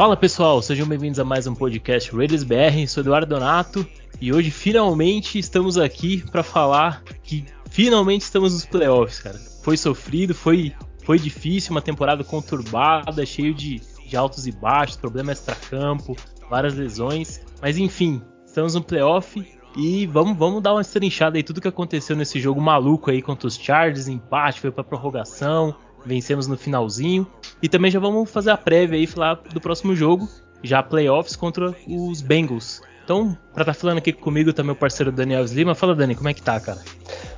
Fala pessoal, sejam bem-vindos a mais um podcast Raiders BR. Sou Eduardo Donato e hoje finalmente estamos aqui para falar que finalmente estamos nos playoffs, cara. Foi sofrido, foi, foi difícil, uma temporada conturbada, cheio de, de altos e baixos, problemas extra-campo, várias lesões, mas enfim, estamos no playoff e vamos, vamos dar uma estrinchada aí tudo que aconteceu nesse jogo maluco aí contra os Chargers, empate, foi para prorrogação, vencemos no finalzinho. E também já vamos fazer a prévia aí, falar do próximo jogo, já playoffs contra os Bengals. Então, pra estar tá falando aqui comigo tá meu parceiro Daniel Slima. Fala, Dani, como é que tá, cara?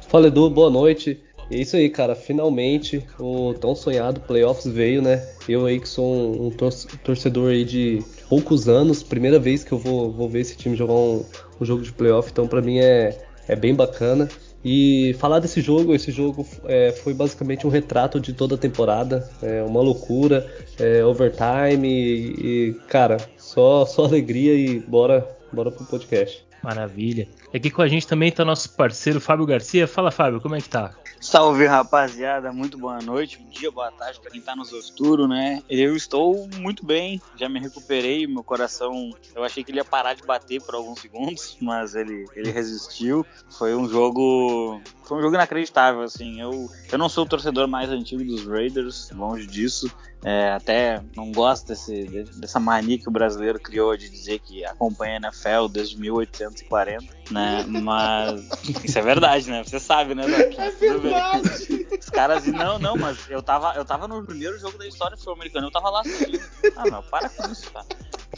Fala, Edu, boa noite. É isso aí, cara. Finalmente o tão sonhado playoffs veio, né? Eu aí que sou um, torcedor aí de poucos anos, primeira vez que eu vou, vou ver esse time jogar um, um jogo de playoff, então para mim é, é bem bacana. E falar desse jogo, esse jogo é, foi basicamente um retrato de toda a temporada, é uma loucura, é, overtime e, e, cara, só, só alegria e bora, bora pro podcast. Maravilha. Aqui com a gente também está nosso parceiro Fábio Garcia. Fala, Fábio, como é que tá? Salve, rapaziada. Muito boa noite, bom dia, boa tarde para quem tá nos futuro, né? Eu estou muito bem, já me recuperei, meu coração, eu achei que ele ia parar de bater por alguns segundos, mas ele, ele resistiu. Foi um jogo, foi um jogo inacreditável, assim. Eu, eu não sou o torcedor mais antigo dos Raiders, longe disso. É, até não gosto desse, dessa mania que o brasileiro criou de dizer que acompanha a NFL desde 1840, né? Mas isso é verdade, né? Você sabe, né, Doc? É verdade. Os caras dizem, não, não, mas eu tava, eu tava no primeiro jogo da história do futebol americano, eu tava lá assistindo. Ah, não, para com isso, tá?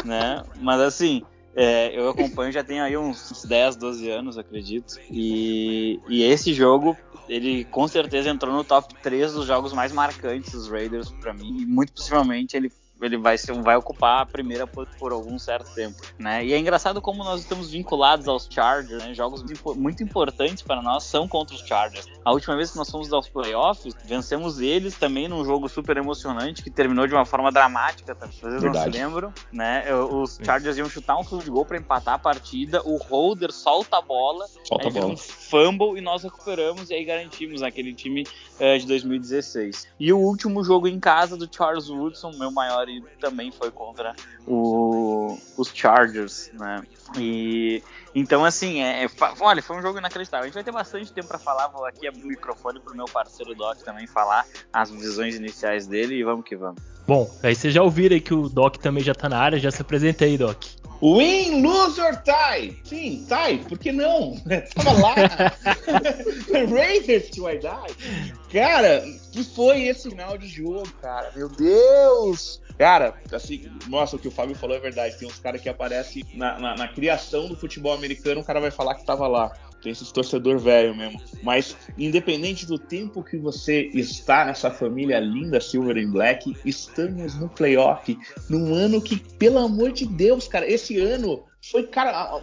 Né? Mas assim, é, eu acompanho já tem aí uns 10, 12 anos, acredito. E, e esse jogo, ele com certeza entrou no top 3 dos jogos mais marcantes dos Raiders para mim. E muito possivelmente ele ele vai, ser, vai ocupar a primeira por, por, algum certo tempo, né? E é engraçado como nós estamos vinculados aos Chargers, né? Jogos muito importantes para nós são contra os Chargers. A última vez que nós fomos aos playoffs, vencemos eles também num jogo super emocionante que terminou de uma forma dramática, tá? vocês não se lembram, né? Os Chargers iam chutar um field goal para empatar a partida, o holder solta a bola, solta a bola. um fumble e nós recuperamos e aí garantimos aquele time uh, de 2016. E o último jogo em casa do Charles Woodson, meu maior também foi contra o, os Chargers, né? E então assim, é, é, olha, foi um jogo inacreditável. A gente vai ter bastante tempo para falar. Vou aqui abrir o microfone pro meu parceiro Doc também falar as visões iniciais dele e vamos que vamos. Bom, aí vocês já ouviram aí que o Doc também já tá na área, já se apresenta aí, Doc. Win, lose or tie? Sim, tie, por que não? Tava lá. Raiders to I die. Cara, que foi esse final de jogo, cara? Meu Deus! Cara, assim, nossa, o que o Fábio falou é verdade. Tem uns caras que aparecem na, na, na, criação do futebol americano, o cara vai falar que tava lá. Tem esses torcedor velho mesmo. Mas, independente do tempo que você está nessa família linda Silver and Black, estamos no playoff. Num ano que, pelo amor de Deus, cara, esse ano foi, cara,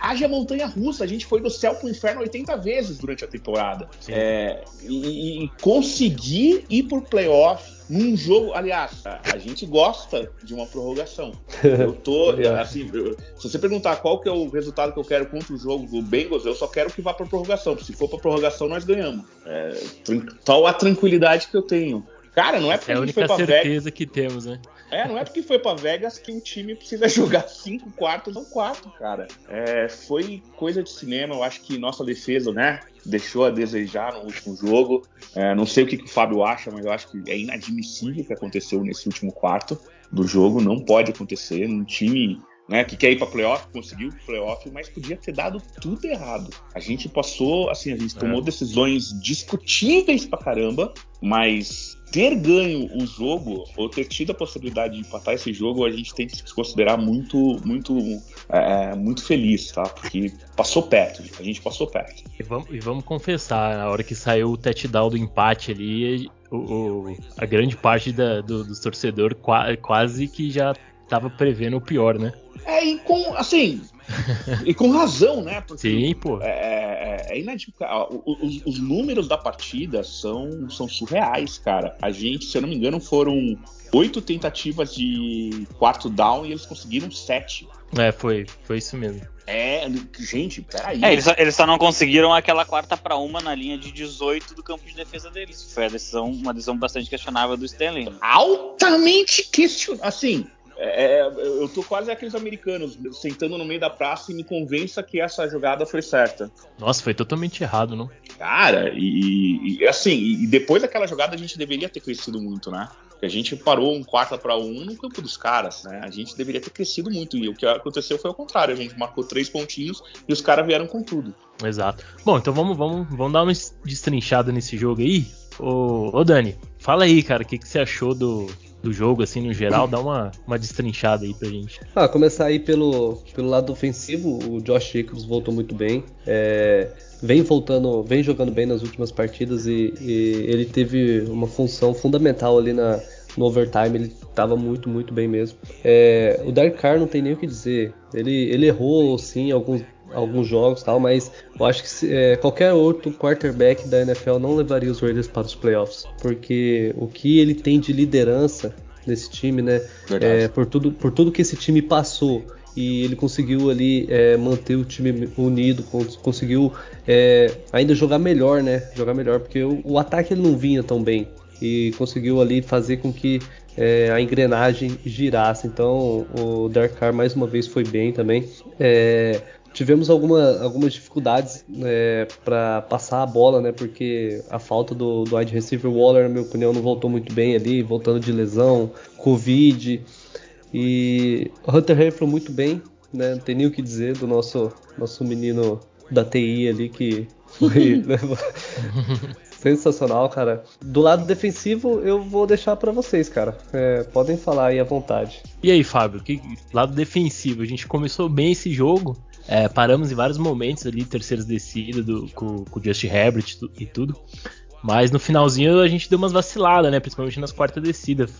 haja montanha russa. A gente foi do céu pro inferno 80 vezes durante a temporada. É, e, e conseguir ir pro playoff num jogo, aliás, a, gente gosta de uma prorrogação. Eu tô, assim, eu, se você perguntar qual que é o resultado que eu quero contra o jogo do Bengals, eu só quero que vá para prorrogação. Se for para prorrogação, nós ganhamos. É, tal a tranquilidade que eu tenho. Cara, não é porque é a, foi pra certeza Vegas. que temos, né? É, não é porque foi para Vegas que o time precisa jogar cinco quartos, não quatro, cara. É, foi coisa de cinema. Eu acho que nossa defesa, né, deixou a desejar no último jogo. É, não sei o que, que, o Fábio acha, mas eu acho que é inadmissível o que aconteceu nesse último quarto do jogo. Não pode acontecer num time né, que quer ir para playoff, conseguiu playoff, mas podia ter dado tudo errado. A gente passou, assim, a gente tomou é. decisões discutíveis pra caramba, mas ter ganho o jogo ou ter tido a possibilidade de empatar esse jogo, a gente tem que se considerar muito, muito, é, muito feliz, tá? Porque passou perto, a gente passou perto. E vamos, e vamos confessar, na hora que saiu o touchdown do empate ali, o, o, a grande parte da, do, dos torcedores quase que já estava prevendo o pior, né? É, e com, assim, e com razão, né? Porque Sim, pô. É, é, é inadmissível. Os, os, números da partida são, são surreais, cara. A gente, se eu não me engano, foram oito tentativas de quarto down e eles conseguiram sete. É, foi, foi isso mesmo. É, gente, peraí. É, eles, só, eles só não conseguiram aquela quarta para uma na linha de 18 do campo de defesa deles. Foi a decisão, uma decisão bastante questionável do Stanley. Altamente questionável. Assim, é, é, eu tô quase aqueles americanos sentando no meio da praça e me convença que essa jogada foi certa. Nossa, foi totalmente errado, não? Cara, e, e assim, e depois daquela jogada a gente deveria ter crescido muito, né? Porque a gente parou um quarto para um no campo dos caras, né? A gente deveria ter crescido muito. E o que aconteceu foi o contrário. A gente marcou três pontinhos e os caras vieram com tudo. Exato. Bom, então vamos, vamos, vamos dar uma destrinchada nesse jogo aí. Ô, ô Dani, fala aí, cara, o que, que você achou do, do jogo, assim, no geral, dá uma, uma destrinchada aí pra gente. Ah, começar aí pelo, pelo lado ofensivo, o Josh Jacobs voltou muito bem. É, vem voltando, vem jogando bem nas últimas partidas e, e ele teve uma função fundamental ali na, no overtime, ele estava muito, muito bem mesmo. É, o Derek Carr não tem nem o que dizer. Ele, ele errou sim alguns, alguns jogos tal, mas eu acho que é, qualquer outro quarterback da NFL não levaria os Raiders para os playoffs, porque o que ele tem de liderança nesse time, né? É, por tudo, por tudo que esse time passou e ele conseguiu ali é, manter o time unido, conseguiu é, ainda jogar melhor, né? Jogar melhor, porque o, o, ataque ele não vinha tão bem e conseguiu ali fazer com que é, a engrenagem girasse. Então o Dark Car mais uma vez foi bem também. Tivemos alguma, algumas dificuldades é, para passar a bola, né? Porque a falta do, do wide receiver Waller, na minha opinião, não voltou muito bem ali, voltando de lesão, Covid. E o Hunter Henry foi muito bem, né? Não tem nem o que dizer do nosso, nosso menino da TI ali que foi né? sensacional, cara. Do lado defensivo, eu vou deixar para vocês, cara. É, podem falar aí à vontade. E aí, Fábio, que lado defensivo? A gente começou bem esse jogo. É, paramos em vários momentos ali, terceiras descidas do, com, com o Justin Herbert e tudo. Mas no finalzinho a gente deu umas vaciladas, né? Principalmente nas quartas descidas.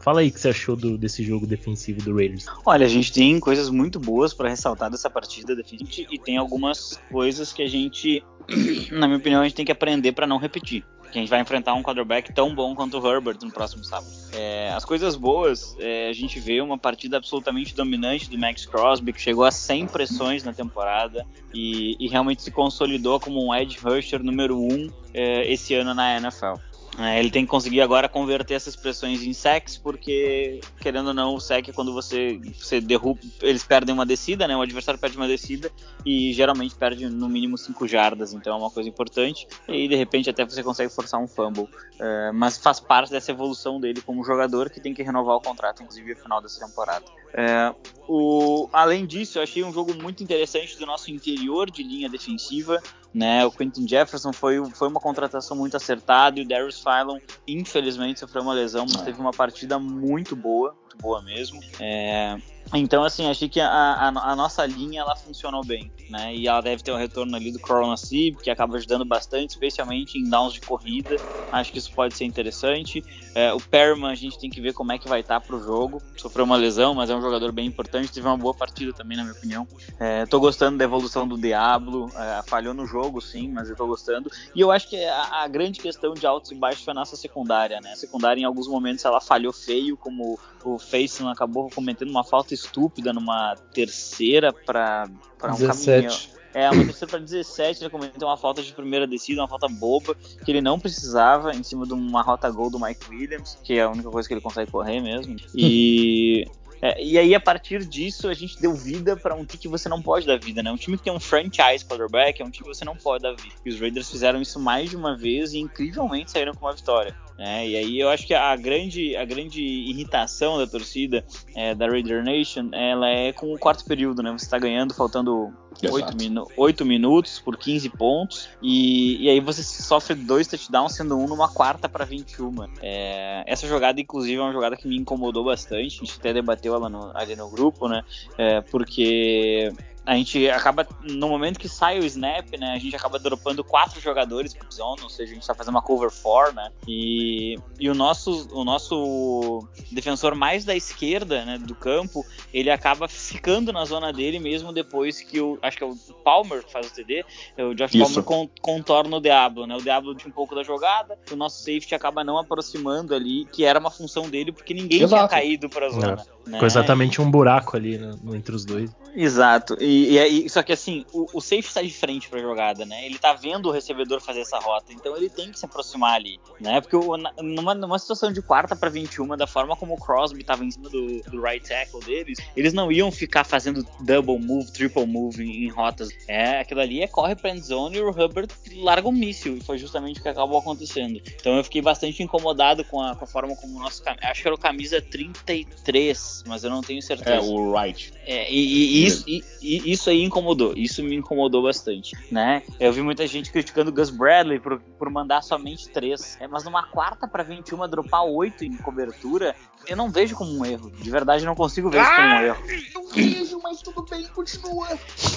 Fala aí o que você achou do, desse jogo defensivo do Raiders. Olha, a gente tem coisas muito boas para ressaltar dessa partida defensiva e tem algumas coisas que a gente, na minha opinião, a gente tem que aprender para não repetir que a gente vai enfrentar um quarterback tão bom quanto o Herbert no próximo sábado. É, as coisas boas, é, a gente vê uma partida absolutamente dominante do Max Crosby, que chegou a 100 pressões na temporada e, e realmente se consolidou como um edge rusher número 1 um, é, esse ano na NFL. É, ele tem que conseguir agora converter essas pressões em sacks, porque, querendo ou não, o sack é quando você, você derruba, eles perdem uma descida, né? O adversário perde uma descida e geralmente perde no mínimo 5 jardas, então é uma coisa importante. E de repente até você consegue forçar um fumble. É, mas faz parte dessa evolução dele como jogador que tem que renovar o contrato, inclusive no final dessa temporada. É, o, além disso, eu achei um jogo muito interessante do nosso interior de linha defensiva. Né? O Quentin Jefferson foi, foi uma contratação muito acertada e o Darius Phylon, infelizmente, sofreu uma lesão, mas teve uma partida muito boa, muito boa mesmo. É, então, assim, achei que a, a, a, nossa linha ela funcionou bem, né? E ela deve ter um retorno ali do Corona Sib, que acaba ajudando bastante, especialmente em downs de corrida. Acho que isso pode ser interessante. É, o Perman, a gente tem que ver como é que vai estar tá pro jogo. Sofreu uma lesão, mas é um jogador bem importante. Teve uma boa partida também, na minha opinião. É, tô gostando da evolução do Diablo. É, falhou no jogo, sim, mas eu tô gostando. E eu acho que a, a grande questão de altos e baixos foi a nossa secundária, né? A secundária, em alguns momentos, ela falhou feio, como o Faison acabou cometendo uma falta estúpida numa terceira para um 17. caminhão. É, uma terceira para 17, ele cometeu uma falta de primeira descida, uma falta boba, que ele não precisava, em cima de uma rota gol do Mike Williams, que é a única coisa que ele consegue correr mesmo. E. É, e aí, a partir disso, a gente deu vida para um time que você não pode dar vida, né? Um time que tem um franchise quarterback é um time que você não pode dar vida. E os Raiders fizeram isso mais de uma vez e incrivelmente saíram com uma vitória. É, e aí eu acho que a grande, a grande irritação da torcida é, da Raider Nation ela é com o quarto período, né? Você está ganhando faltando 8, minu 8, minutos por 15 pontos e, e aí você sofre dois touchdowns, sendo um numa quarta para 21. É, essa jogada, inclusive, é uma jogada que me incomodou bastante. A gente até debateu ela no, ali no grupo, né? É, porque a gente acaba, no momento que sai o snap, né, a gente acaba dropando quatro jogadores por zone, ou seja, a gente está fazendo uma cover four, né, e, e o, nosso, o nosso defensor mais da esquerda, né, do campo, ele acaba ficando na zona dele mesmo depois que o, acho que é o Palmer que faz o TD, o Josh Isso. Palmer con, contorna o Diablo, né, o Diablo tinha um pouco da jogada, o nosso safety acaba não aproximando ali, que era uma função dele, porque ninguém Exato. tinha caído para a zona. É. Né? Ficou exatamente um buraco ali né, entre os dois. Exato, e E, só que assim, o, o safe está de frente para a jogada, né? Ele tá vendo o recebedor fazer essa rota, então ele tem que se aproximar ali, né? Porque o, numa, numa situação de quarta para 21, da forma como o Crosby estava em cima do, do, right tackle deles, eles não iam ficar fazendo double move, triple move em, em rotas. É, aquilo ali é corre pra endzone e o Hubbard larga um míssil, e foi justamente o que acabou acontecendo. Então eu fiquei bastante incomodado com a, com a forma como o nosso. Acho que era o camisa 33, mas eu não tenho certeza. É, o right. É, e, e, e, isso, e, isso aí incomodou, isso me incomodou bastante, né? Eu vi muita gente criticando o Gus Bradley por, por mandar somente três, é, mas numa quarta para 21 dropar oito em cobertura, eu não vejo como um erro. De verdade, não consigo ver isso como um ah, erro. Eu vejo, mas tudo bem, continua.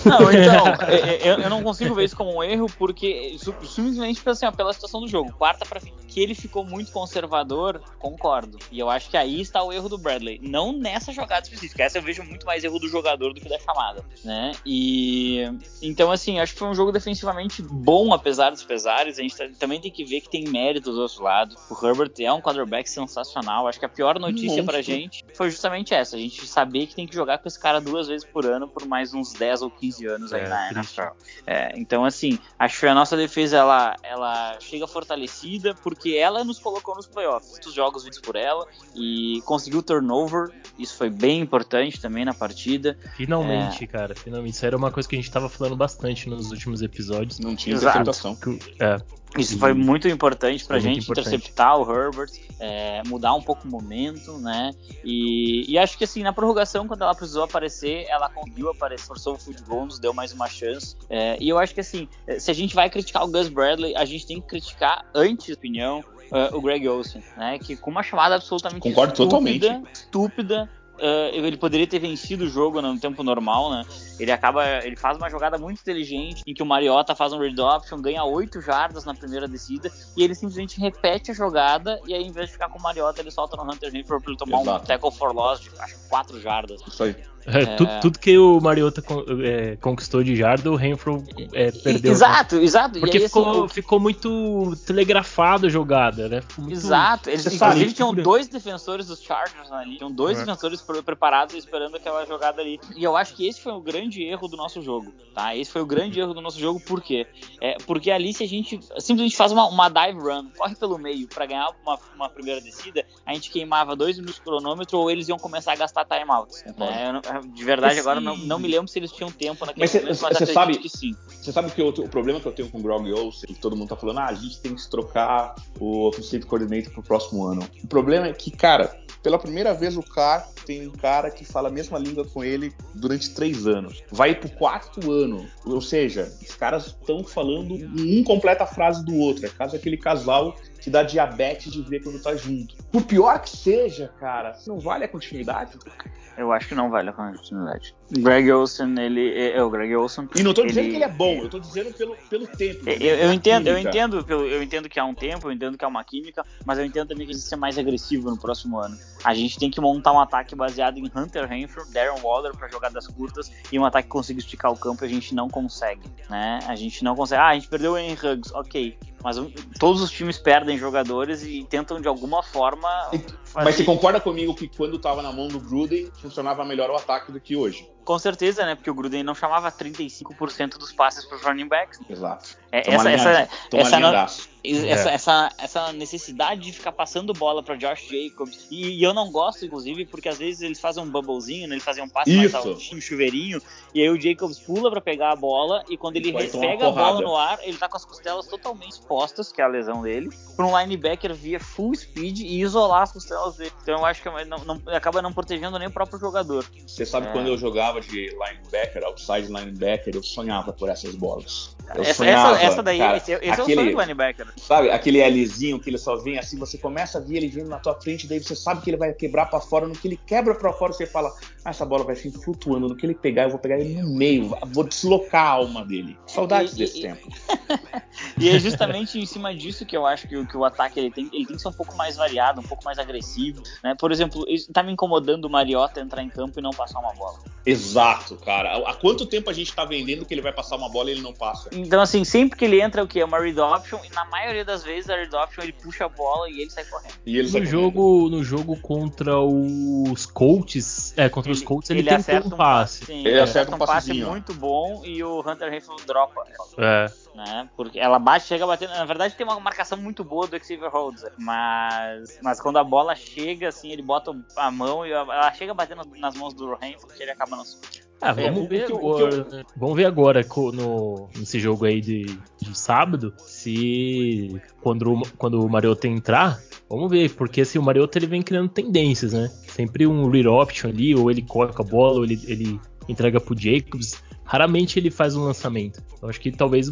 Não, então, eu, eu, não consigo ver isso como um erro porque simplesmente assim, ó, pela situação do jogo. Quarta para que ele ficou muito conservador, concordo. E eu acho que aí está o erro do Bradley. Não nessa jogada específica. Essa eu vejo muito mais erro do jogador do que da chamada, né? E então assim, acho que foi um jogo defensivamente bom apesar dos pesares. A gente tá, também tem que ver que tem mérito do outro lado. O Herbert é um quarterback sensacional. Acho que a pior notícia notícia pra gente foi justamente essa: a gente saber que tem que jogar com esse cara duas vezes por ano por mais uns 10 ou 15 anos aí é, na NFL. É, então, assim, acho que a nossa defesa ela, ela chega fortalecida porque ela nos colocou nos playoffs. Muitos jogos vistos por ela e conseguiu turnover. Isso foi bem importante também na partida. Finalmente, é... cara, finalmente. Isso era uma coisa que a gente tava falando bastante nos últimos episódios. Não tinha interpretação. É, isso foi muito importante pra gente importante. interceptar o Herbert, é, mudar um pouco o momento, né? E, e, acho que assim, na prorrogação, quando ela precisou aparecer, ela conseguiu aparecer, forçou o foot goal, nos deu mais uma chance. É, e eu acho que assim, se a gente vai criticar o Gus Bradley, a gente tem que criticar, antes, opinião, uh, o Greg Olsen, né? Que com uma chamada absolutamente Concordo estúpida, totalmente. estúpida, Uh, ele poderia ter vencido o jogo no tempo normal, né? Ele acaba, ele faz uma jogada muito inteligente em que o Mariota faz um read option, ganha 8 jardas na primeira descida e ele simplesmente repete a jogada e aí em vez de ficar com o Mariota, ele solta no Hunter Henry para ele tomar Exato. um tackle for loss de acho 4 jardas. Isso aí. É, tudo, tudo, que o Mariota é, conquistou de jarda, o Renfro é, perdeu. Exato, né? exato. Porque aí, ficou, assim, ficou muito telegrafado a jogada, né? Muito... Exato. Eles, inclusive, tinham dois defensores dos Chargers ali. Tinham dois é. defensores preparados esperando aquela jogada ali. E eu acho que esse foi o grande erro do nosso jogo, tá? Esse foi o grande erro do nosso jogo, por quê? É, porque ali, se a gente simplesmente faz uma, uma dive run, corre pelo meio para ganhar uma, uma, primeira descida, a gente queimava dois minutos de cronômetro ou eles iam começar a gastar timeouts. Né? De verdade, agora não, não me lembro se eles tinham tempo naquele mas momento, mas você sabe que sim. Você sabe que o, o, problema que eu tenho com o Grog Olsen, que todo mundo tá falando, ah, a gente tem que trocar o Offensive Coordinator pro próximo ano. O problema é que, cara, pela primeira vez o cara tem um cara que fala a mesma língua com ele durante três anos. Vai pro quarto ano. Ou seja, os caras estão falando um completa a frase do outro. É caso aquele casal que dá diabetes de ver quando tá junto. Por pior que seja, cara, não vale a continuidade? Eu acho que não vale a continuidade. Greg Olson, ele é, é o Greg Olson. E não tô dizendo ele... que ele é bom, eu tô dizendo pelo, pelo tempo. Eu, eu entendo, eu entendo, eu entendo que há um tempo, eu entendo que há uma química, mas eu entendo também que gente ser mais agressivo no próximo ano. A gente tem que montar um ataque baseado em Hunter Renfrew, Darren Waller para jogadas curtas e um ataque que consiga esticar o campo, a gente não consegue, né? A gente não consegue. Ah, a gente perdeu o Henry Huggs, ok. Mas todos os times perdem jogadores e tentam de alguma forma. Fazer... Mas você concorda comigo que quando estava na mão do Gruden funcionava melhor o ataque do que hoje? Com certeza, né? Porque o Gruden não chamava 35% dos passes para os running backs. Exato. É, essa, essa, essa, não, essa, é. essa, essa, necessidade de ficar passando bola para Josh Jacobs. E, e, eu não gosto, inclusive, porque às vezes eles fazem um bubblezinho, né? Eles fazem um passe Isso. mais altinho, chuveirinho. E aí o Jacobs pula para pegar a bola. E quando ele pega a bola no ar, ele tá com as costelas totalmente expostas, que é a lesão dele, para um linebacker via full speed e isolar as costelas dele. Então eu acho que não, não, acaba não protegendo nem o próprio jogador. Você sabe é... quando eu jogava de linebacker, outside linebacker, eu sonhava por essas bolas. Eu essa, sonhava, essa, essa daí, cara, esse, esse aquele, é o sonho do linebacker. Sabe, aquele Lzinho que ele só vem assim, você começa a ver ele vindo na tua frente, daí você sabe que ele vai quebrar para fora, no que ele quebra para fora, você fala, ah, essa bola vai vir flutuando, no que ele pegar, eu vou pegar ele no meio, vou deslocar a alma dele. Saudades e, desse e, tempo. e é justamente em cima disso que eu acho que, que, o ataque ele tem, ele tem que ser um pouco mais variado, um pouco mais agressivo, né? Por exemplo, tá me incomodando o Mariota entrar em campo e não passar uma bola. Exato, cara. Há quanto tempo a gente tá vendendo que ele vai passar uma bola e ele não passa? Então, assim, sempre que ele entra, o que? É uma read option, e na maioria das vezes a read option ele puxa a bola e ele sai correndo. E ele No sai jogo, no jogo contra os Colts, é, contra os Colts ele, tentou acerta um passe. Sim, Ele ele acerta acerta um um passe muito bom e o Hunter Renfrew dropa. É. né? Porque ela bate, chega batendo. Na verdade, tem uma marcação muito boa do Xavier Rhodes, mas, mas quando a bola chega, assim, ele bota a mão e ela chega batendo nas mãos do Renfrew que ele acaba no Ah, É, vamos o ver agora. né? Vamos ver agora no, nesse jogo aí de, de sábado se quando, o- quando o Mariota entrar, vamos ver, porque assim, o Mariota ele vem criando tendências, né? Sempre um read option ali, ou ele com a bola, ou ele, ele entrega pro Jacobs. Raramente ele faz um lançamento. Eu acho que talvez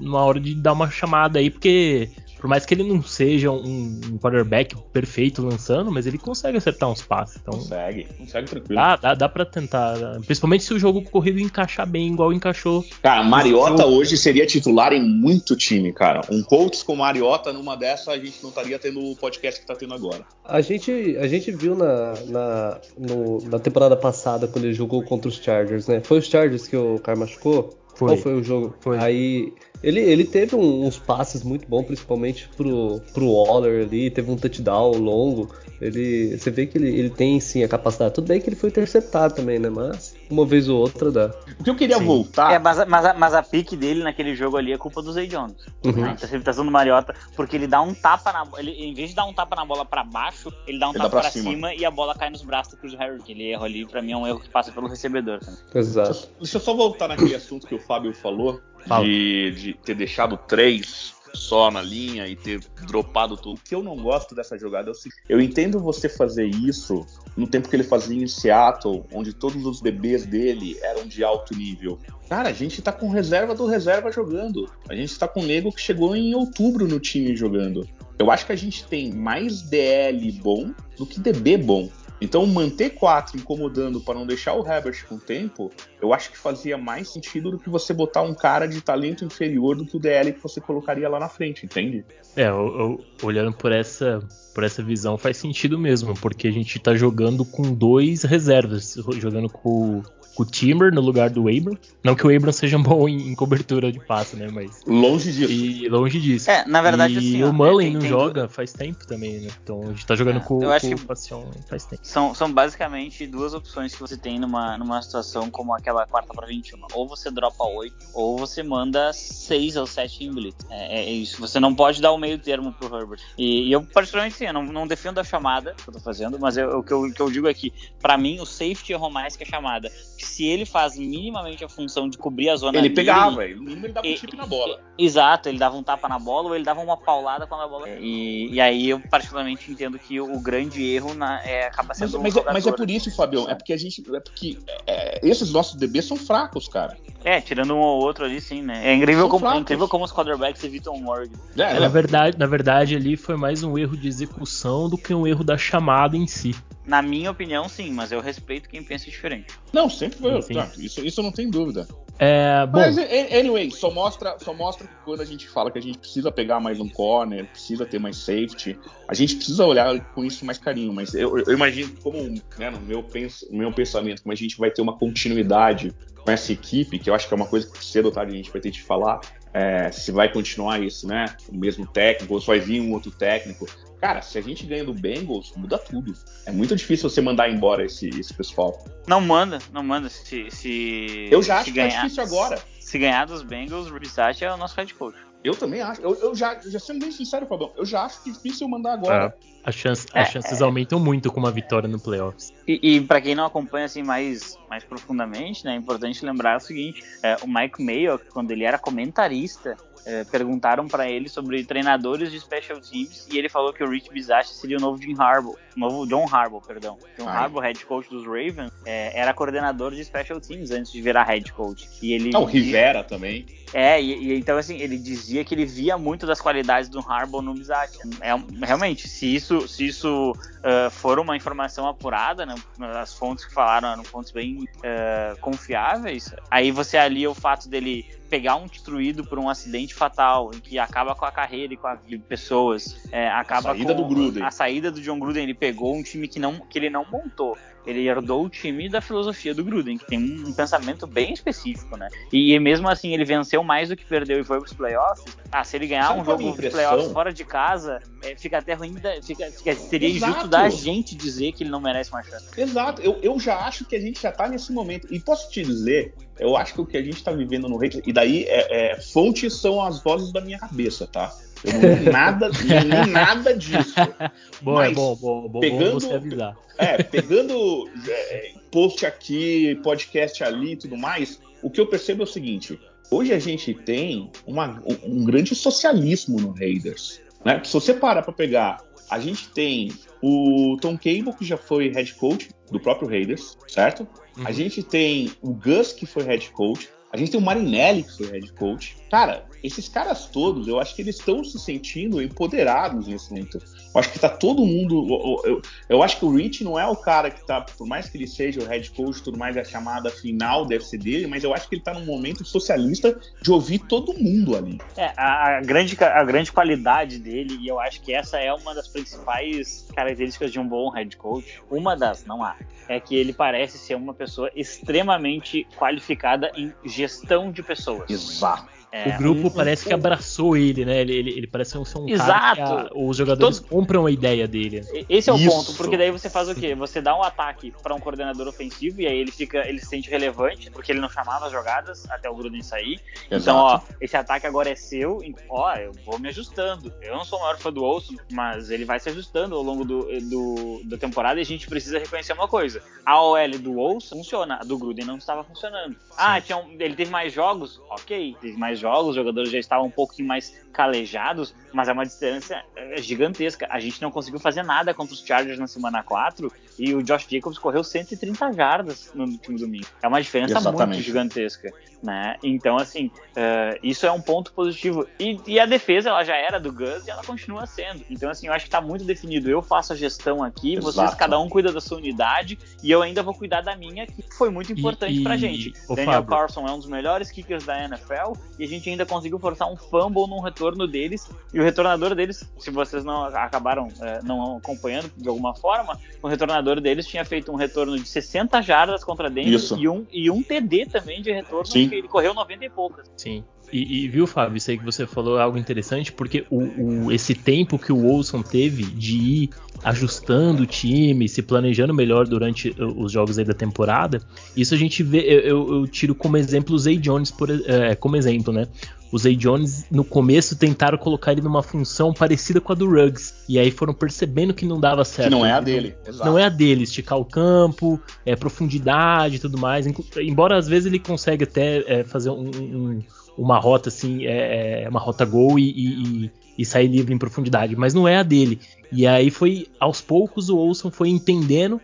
numa hora de dar uma chamada aí, porque por mais que ele não seja um, um quarterback perfeito lançando, mas ele consegue acertar uns passes. Então, Consegue, consegue tranquilo. Dá, dá, dá pra tentar. Principalmente se o jogo corrido encaixar bem, igual encaixou. Cara, Mariota jogo- hoje seria titular em muito time, cara. Um Colts com Mariota numa dessa, a gente não estaria tendo o podcast que tá tendo agora. A gente, a gente viu na, na, no- na temporada passada, quando ele jogou contra os Chargers, né? Foi os Chargers que o cara machucou? Foi. Qual foi o jogo? Foi. Aí ele, ele teve um- uns passes muito bons, principalmente pro, pro Waller ali, teve um touchdown longo. Ele, você vê que ele, ele tem sim a capacidade. Tudo bem que ele foi interceptado também, né? Mas uma vez ou outra dá. O que eu queria Sim. voltar. É, mas, a- mas, a, mas a pique dele naquele jogo ali é culpa do Zay Jones. Uhum. Né? A interceptação do Mariota, porque ele dá um tapa na ele Em vez de dar um tapa na bola pra baixo, ele dá um Ele tapa dá pra pra cima. cima. e a bola cai nos braços do Chris Harris. Aquele erro ali, pra mim, é um erro que passa pelo recebedor. Também. Exato. Deixa eu só voltar naquele assunto que o Fábio falou, de, de ter deixado três só na linha e ter dropado tudo. O que eu não gosto dessa jogada é o seguinte: eu entendo você fazer isso no tempo que ele fazia em Seattle, onde todos os bebês dele eram de alto nível. Cara, a gente tá com reserva do reserva jogando. A gente tá com o nego que chegou em outubro no time jogando. Eu acho que a gente tem mais DL bom do que DB bom. Então, manter quatro incomodando para não deixar o Herbert com tempo, eu acho que fazia mais sentido do que você botar um cara de talento inferior do que o DL que você colocaria lá na frente, entende? É, eu- eu- olhando por essa, por essa visão faz sentido mesmo, porque a gente tá jogando com dois reservas, jogando com, com o Timber no lugar do Abram. Não que o Abram seja bom em, em cobertura de passe, né? Mas. Longe disso. E longe disso. É, na verdade, e assim. o Mullen tem- não tem joga faz tempo também, né? Então a gente tá jogando É, com, eu acho com que- o Facion faz tempo. São, são basicamente duas opções que você tem numa, numa situação como aquela quarta para 21. Ou você dropa 8, ou você manda 6 ou 7 em blitz. É, é isso. Você não pode dar o meio termo pro Herbert. E, e eu, particularmente, sim, eu não, não defendo a chamada que eu tô fazendo, mas eu- o, que eu, o que eu digo é que, pra mim, o safety errou mais que a chamada. Se ele faz minimamente a função de cobrir a zona Ele pegava, ele, ele dava um E- chip na bola. Exato, ele dava um tapa na bola ou ele dava uma paulada quando a bola. E, e aí eu particularmente entendo que o, grande erro na- é, acaba Mas, sendo mas o é, mas é por isso, Fabião, é porque a gente. É porque é, esses nossos DBs são fracos, cara. É, tirando um ou outro ali, sim, né? É incrível, São como, é incrível como os quarterbacks evitam o Morgan. É, É, na, verdade, na verdade, ali foi mais um erro de execução do que um erro da chamada em si. Na minha opinião, sim, mas eu respeito quem pensa diferente. Não, sempre foi. Tá, isso, isso não tem dúvida. É, bom, Mas, anyway, só mostra, só mostra que quando a gente fala que a gente precisa pegar mais um corner, precisa ter mais safety, a gente precisa olhar com isso mais carinho. Mas eu, eu imagino como, né, no meu, pens, meu pensamento, como a gente vai ter uma continuidade com essa equipe, que eu acho que é uma coisa que cedo ou tarde a gente vai ter de falar, é, se vai continuar isso, né? O mesmo técnico, ou se vai vir um outro técnico. Cara, se a gente ganha do Bengals, muda tudo. É muito difícil você mandar embora esse, esse pessoal. Não manda, não manda. Se, se, Eu já se acho que é difícil agora. Se ganhar dos Bengals, o Ribisat é o nosso head coach. Eu também acho. Eu, eu já, já sendo bem sincero, Fabão, eu já acho difícil mandar agora. as, chance- É, as chances aumentam muito com uma vitória no playoffs. E, e para quem não acompanha assim mais, mais profundamente, né, é importante lembrar o seguinte: é, o Mike Mayo, quando ele era comentarista, é, perguntaram para ele sobre treinadores de special teams e ele falou que o Rich Bisaccia seria o novo Jim Harbaugh, o novo John Harbaugh, perdão. John. Harbaugh, head coach dos Ravens, é, era coordenador de special teams antes de virar head coach. E ele Ah, o Rivera também. É, e, e então assim, ele dizia que ele via muito das qualidades do Harbaugh no Bisaccia. É, realmente, se isso, se isso ah, for uma informação apurada, né, as fontes que falaram eram fontes bem ah, confiáveis, aí você alia o fato dele pegar um destruído por um acidente fatal, em que acaba com a carreira e com a vida de pessoas, é, acaba saída com do Gruden. a saída do John Gruden, ele pegou um time que, não, que ele não montou. ele herdou o time da filosofia do Gruden, que tem um pensamento bem específico, né? E mesmo assim, ele venceu mais do que perdeu e foi pros playoffs. Ah, se ele ganhar Sabe um é a jogo de playoffs fora de casa, é, fica até ruim, da, fica, fica- seria Exato. injusto da gente dizer que ele não merece uma chance. Exato, eu, eu já acho que a gente já tá nesse momento. E posso te dizer, eu acho que o que a gente tá vivendo no Reddit, e daí é, é, fontes são as vozes da minha cabeça, tá? Eu não li nada, não li nada disso. Bom, é Mas, bom, bom, bom, pegando- bom você avisar. É, pegando é, post aqui, podcast ali e tudo mais, o que eu percebo é o seguinte: hoje a gente tem uma- um grande socialismo no Raiders. Né? Se você parar para pegar, a gente tem o Tom Cable, que já foi head coach do próprio Raiders, certo? A Uhum. gente tem o Gus, que foi head coach. A gente tem o Marinelli, que foi head coach. Cara, esses caras todos, eu acho que eles estão se sentindo empoderados nesse momento. Eu acho que tá todo mundo. Eu, eu- eu acho que o Rich não é o cara que tá, por mais que ele seja o head coach, tudo mais, a chamada final deve ser dele, mas eu acho que ele tá num momento socialista de ouvir todo mundo ali. É, a, a grande, a grande qualidade dele, e eu acho que essa é uma das principais características de um bom head coach, uma das, não há, é que ele parece ser uma pessoa extremamente qualificada em gestão de pessoas. Exato. É, o grupo um- parece que abraçou ele, né? Ele, ele, ele parece ser um Exato. cara que a- os jogadores compram a ideia dele. Esse é o Isso. ponto, porque daí você faz o quê? Você dá um ataque para um coordenador ofensivo e aí ele fica, ele se sente relevante, porque ele não chamava as jogadas até o Gruden sair. Então, ó, esse ataque agora é seu, ó, eu vou me ajustando. Eu não sou o maior fã do Olson, mas ele vai se ajustando ao longo do, do- da temporada e a gente precisa reconhecer uma coisa. A OL do Olson funciona, a do Gruden não estava funcionando. Ah, tinha um- ele teve mais jogos? Ok, teve mais jogos, os jogadores já estavam um pouquinho mais calejados, mas é uma distância é, gigantesca. A gente não conseguiu fazer nada contra os Chargers na semana 4 e o Josh Jacobs correu 130 jardas no último domingo. É uma diferença muito Exatamente. gigantesca, né? Então, assim, é, isso é um ponto positivo. E, e a defesa, ela já era do Gus e ela continua sendo. Então, assim, eu acho que tá muito definido. Eu faço a gestão aqui, vocês, Exato. cada um cuida da sua unidade e eu ainda vou cuidar da minha, que foi muito importante e- pra gente. ô, Daniel Fábio. Carlson é um dos melhores kickers da NFL e a gente ainda conseguiu forçar um fumble num retorno deles. E o retornador deles, se vocês não acabaram é, não acompanhando de alguma forma, o retornador deles tinha feito um retorno de 60 jardas contra Denver Isso. e um, e um TD também de retorno, Sim. que ele correu 90 e poucas. Sim. E, e viu, Fábio, isso aí que você falou é algo interessante, porque o, o- esse tempo que o Olson teve de ir ajustando o time, se planejando melhor durante os jogos aí da temporada, isso a gente vê, eu, eu- eu tiro como exemplo o Zay Jones, por, é, como exemplo, né? O Zay Jones, no começo, tentaram colocar ele numa função parecida com a do Ruggs. E aí foram percebendo que não dava certo. Que não é a Ele dele. Exato. não é a dele, esticar o campo, é, profundidade e tudo mais. Embora às vezes ele consegue até é, fazer um- um- uma rota assim, é, é, uma rota gol e, e- e- e sair livre em profundidade, mas não é a dele. E aí foi, aos poucos, o Olson foi entendendo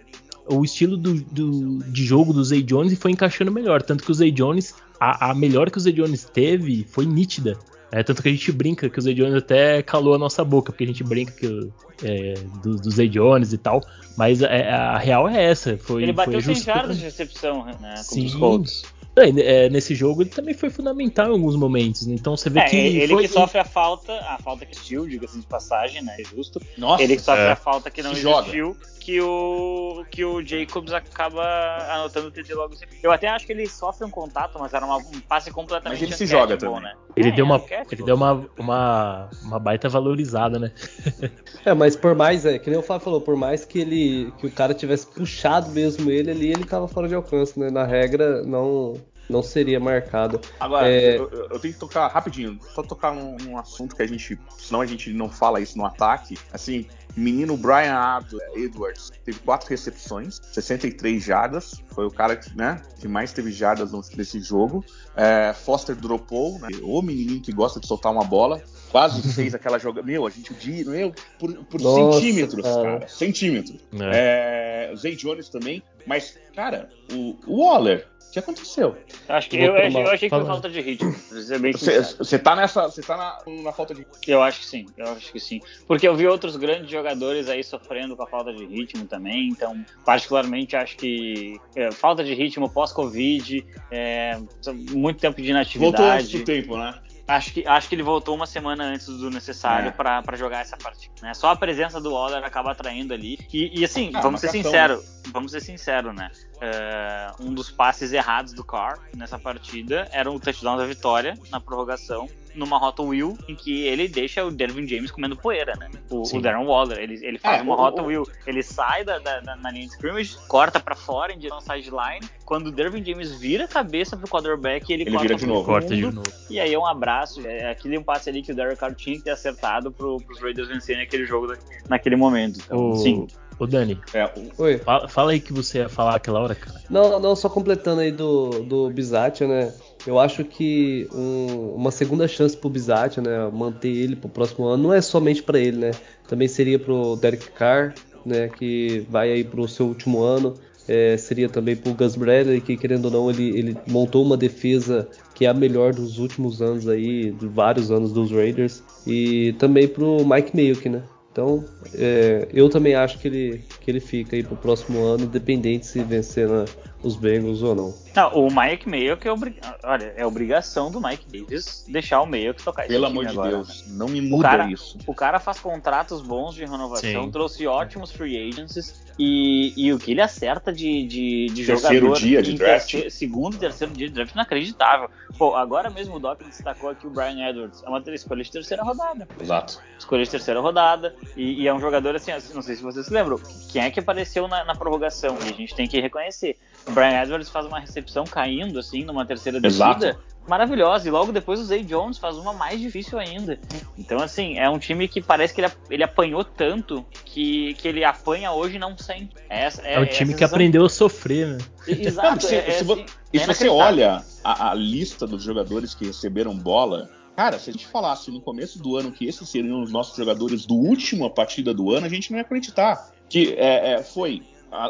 o estilo do, do- de jogo do Zay Jones e foi encaixando melhor. Tanto que o Zay Jones, a, a melhor que o Zay Jones teve foi nítida. É, tanto que a gente brinca que o Zay Jones até calou a nossa boca, porque a gente brinca que, é, do, do Zay Jones e tal. Mas é, a real é essa. Foi, Ele bateu foi 100 ajustando. jardas de recepção né, Sim. os Colts. É, é, nesse jogo ele também foi fundamental em alguns momentos. né? Então você vê É, que. ele foi, que sofre a falta, a falta que existiu, diga-se de passagem, né? É justo. Nossa, ele que sofre é. a falta que não Se joga. Que o, que o Jacobs acaba anotando o TD logo. Eu até acho que ele sofre um contato, mas era uma- um passe completamente Mas ele se joga também. Né? Ele É, deu, uma, ele deu uma, uma, uma baita valorizada, né? É, mas por mais, é, que nem o Fábio falou, por mais que ele que o cara tivesse puxado mesmo ele ali, ele tava fora de alcance, né? Na regra, não, não seria marcado. Agora, É. eu, eu- tenho que tocar rapidinho, só tocar num, num assunto que a gente, senão a gente não fala isso no ataque. Assim, menino Brian Edwards teve quatro recepções, 63 jardas, foi o cara que, né, que mais teve jardas nesse jogo. É, Foster dropou, né, o menininho que gosta de soltar uma bola, quase fez aquela jogada. Meu, a gente viu, meu, por, por Nossa, centímetros, cara. cara, centímetros. É. É, Zay Jones também, mas, cara, o, o Waller, o que aconteceu? Eu, acho que, eu, eu, eu achei que foi falta de ritmo. Você tá nessa. Você tá na, na falta de. Eu acho que sim, eu acho que sim. Porque eu vi outros grandes jogadores aí sofrendo com a falta de ritmo também, então, particularmente, acho que é, falta de ritmo pós-Covid, é, muito tempo de Voltou antes inatividade. do tempo, né? Acho que, acho que ele voltou uma semana antes do necessário É. pra para jogar essa partida. Né? Só a presença do Waller acaba atraindo ali. E, e, assim, Ah, vamos ser sinceros, vamos ser sinceros, né? É, um dos passes errados do Carr nessa partida era o touchdown da vitória na prorrogação, numa rota wheel em que ele deixa o Dervin James comendo poeira, né? O, Sim. o Darren Waller, ele, ele faz É, uma o- rota o- wheel, ele sai da, da- da- na linha de scrimmage, corta pra fora em direção ao sideline. Quando o Dervin James vira a cabeça pro quarterback, ele, Ele corta vira de novo. Corta fundo. de novo. E aí é um abraço. É, aquele é um passe ali que o Derek Carr tinha que ter acertado pro, pros Raiders vencerem aquele jogo da- naquele momento. Então, Ô, sim. ô Dani, É, o- Oi. fala, fala aí que você ia falar aquela hora, cara. Não, não, só completando aí do, do Bizatio, né? Eu acho que um- uma segunda chance pro Bizatio, né? Manter ele pro próximo ano, não é somente pra ele, né? Também seria pro Derek Carr, né? Que vai aí pro seu último ano. É, seria também pro Gus Bradley, que querendo ou não, ele, ele montou uma defesa que é a melhor dos últimos anos aí, de vários anos dos Raiders. E também pro Mike Mayock, né? Então, é, eu também acho que ele, que ele fica aí pro próximo ano, independente se vencer na- os Bengals ou não. Não, o Mike Mayo que é, obri... Olha, é obrigação do Mike Davis deixar o Mayo que tocar esse pelo time amor de agora, Deus, né? não me O muda cara, isso. o cara faz contratos bons de renovação, Sim. trouxe ótimos free agencies e, e o que ele acerta de, de, de Terceiro jogador dia de draft. terceiro- segundo e terceiro dia de draft inacreditável. Pô, agora mesmo o Doc destacou aqui o Brian Edwards. É uma escolha de terceira rodada. Exato. escolha de terceira rodada. E, e é um jogador assim, não sei se vocês se lembram, quem é que apareceu na, na prorrogação? E a gente tem que reconhecer. O Brian Edwards faz uma recepção caindo, assim, numa terceira Exato. descida. Maravilhosa, e logo depois o Zay Jones faz uma mais difícil ainda. Então, assim, é um time que parece que ele, ele apanhou tanto que, que ele apanha hoje e não sente. Essa, É, o a time que aprendeu a sofrer, né? Exato, se, é- é se assim, e é se você olha a, a lista dos jogadores que receberam bola, cara, se a gente falasse no começo do ano que esses seriam os nossos jogadores do última partida do ano, a gente não ia acreditar. Que é, é, foi.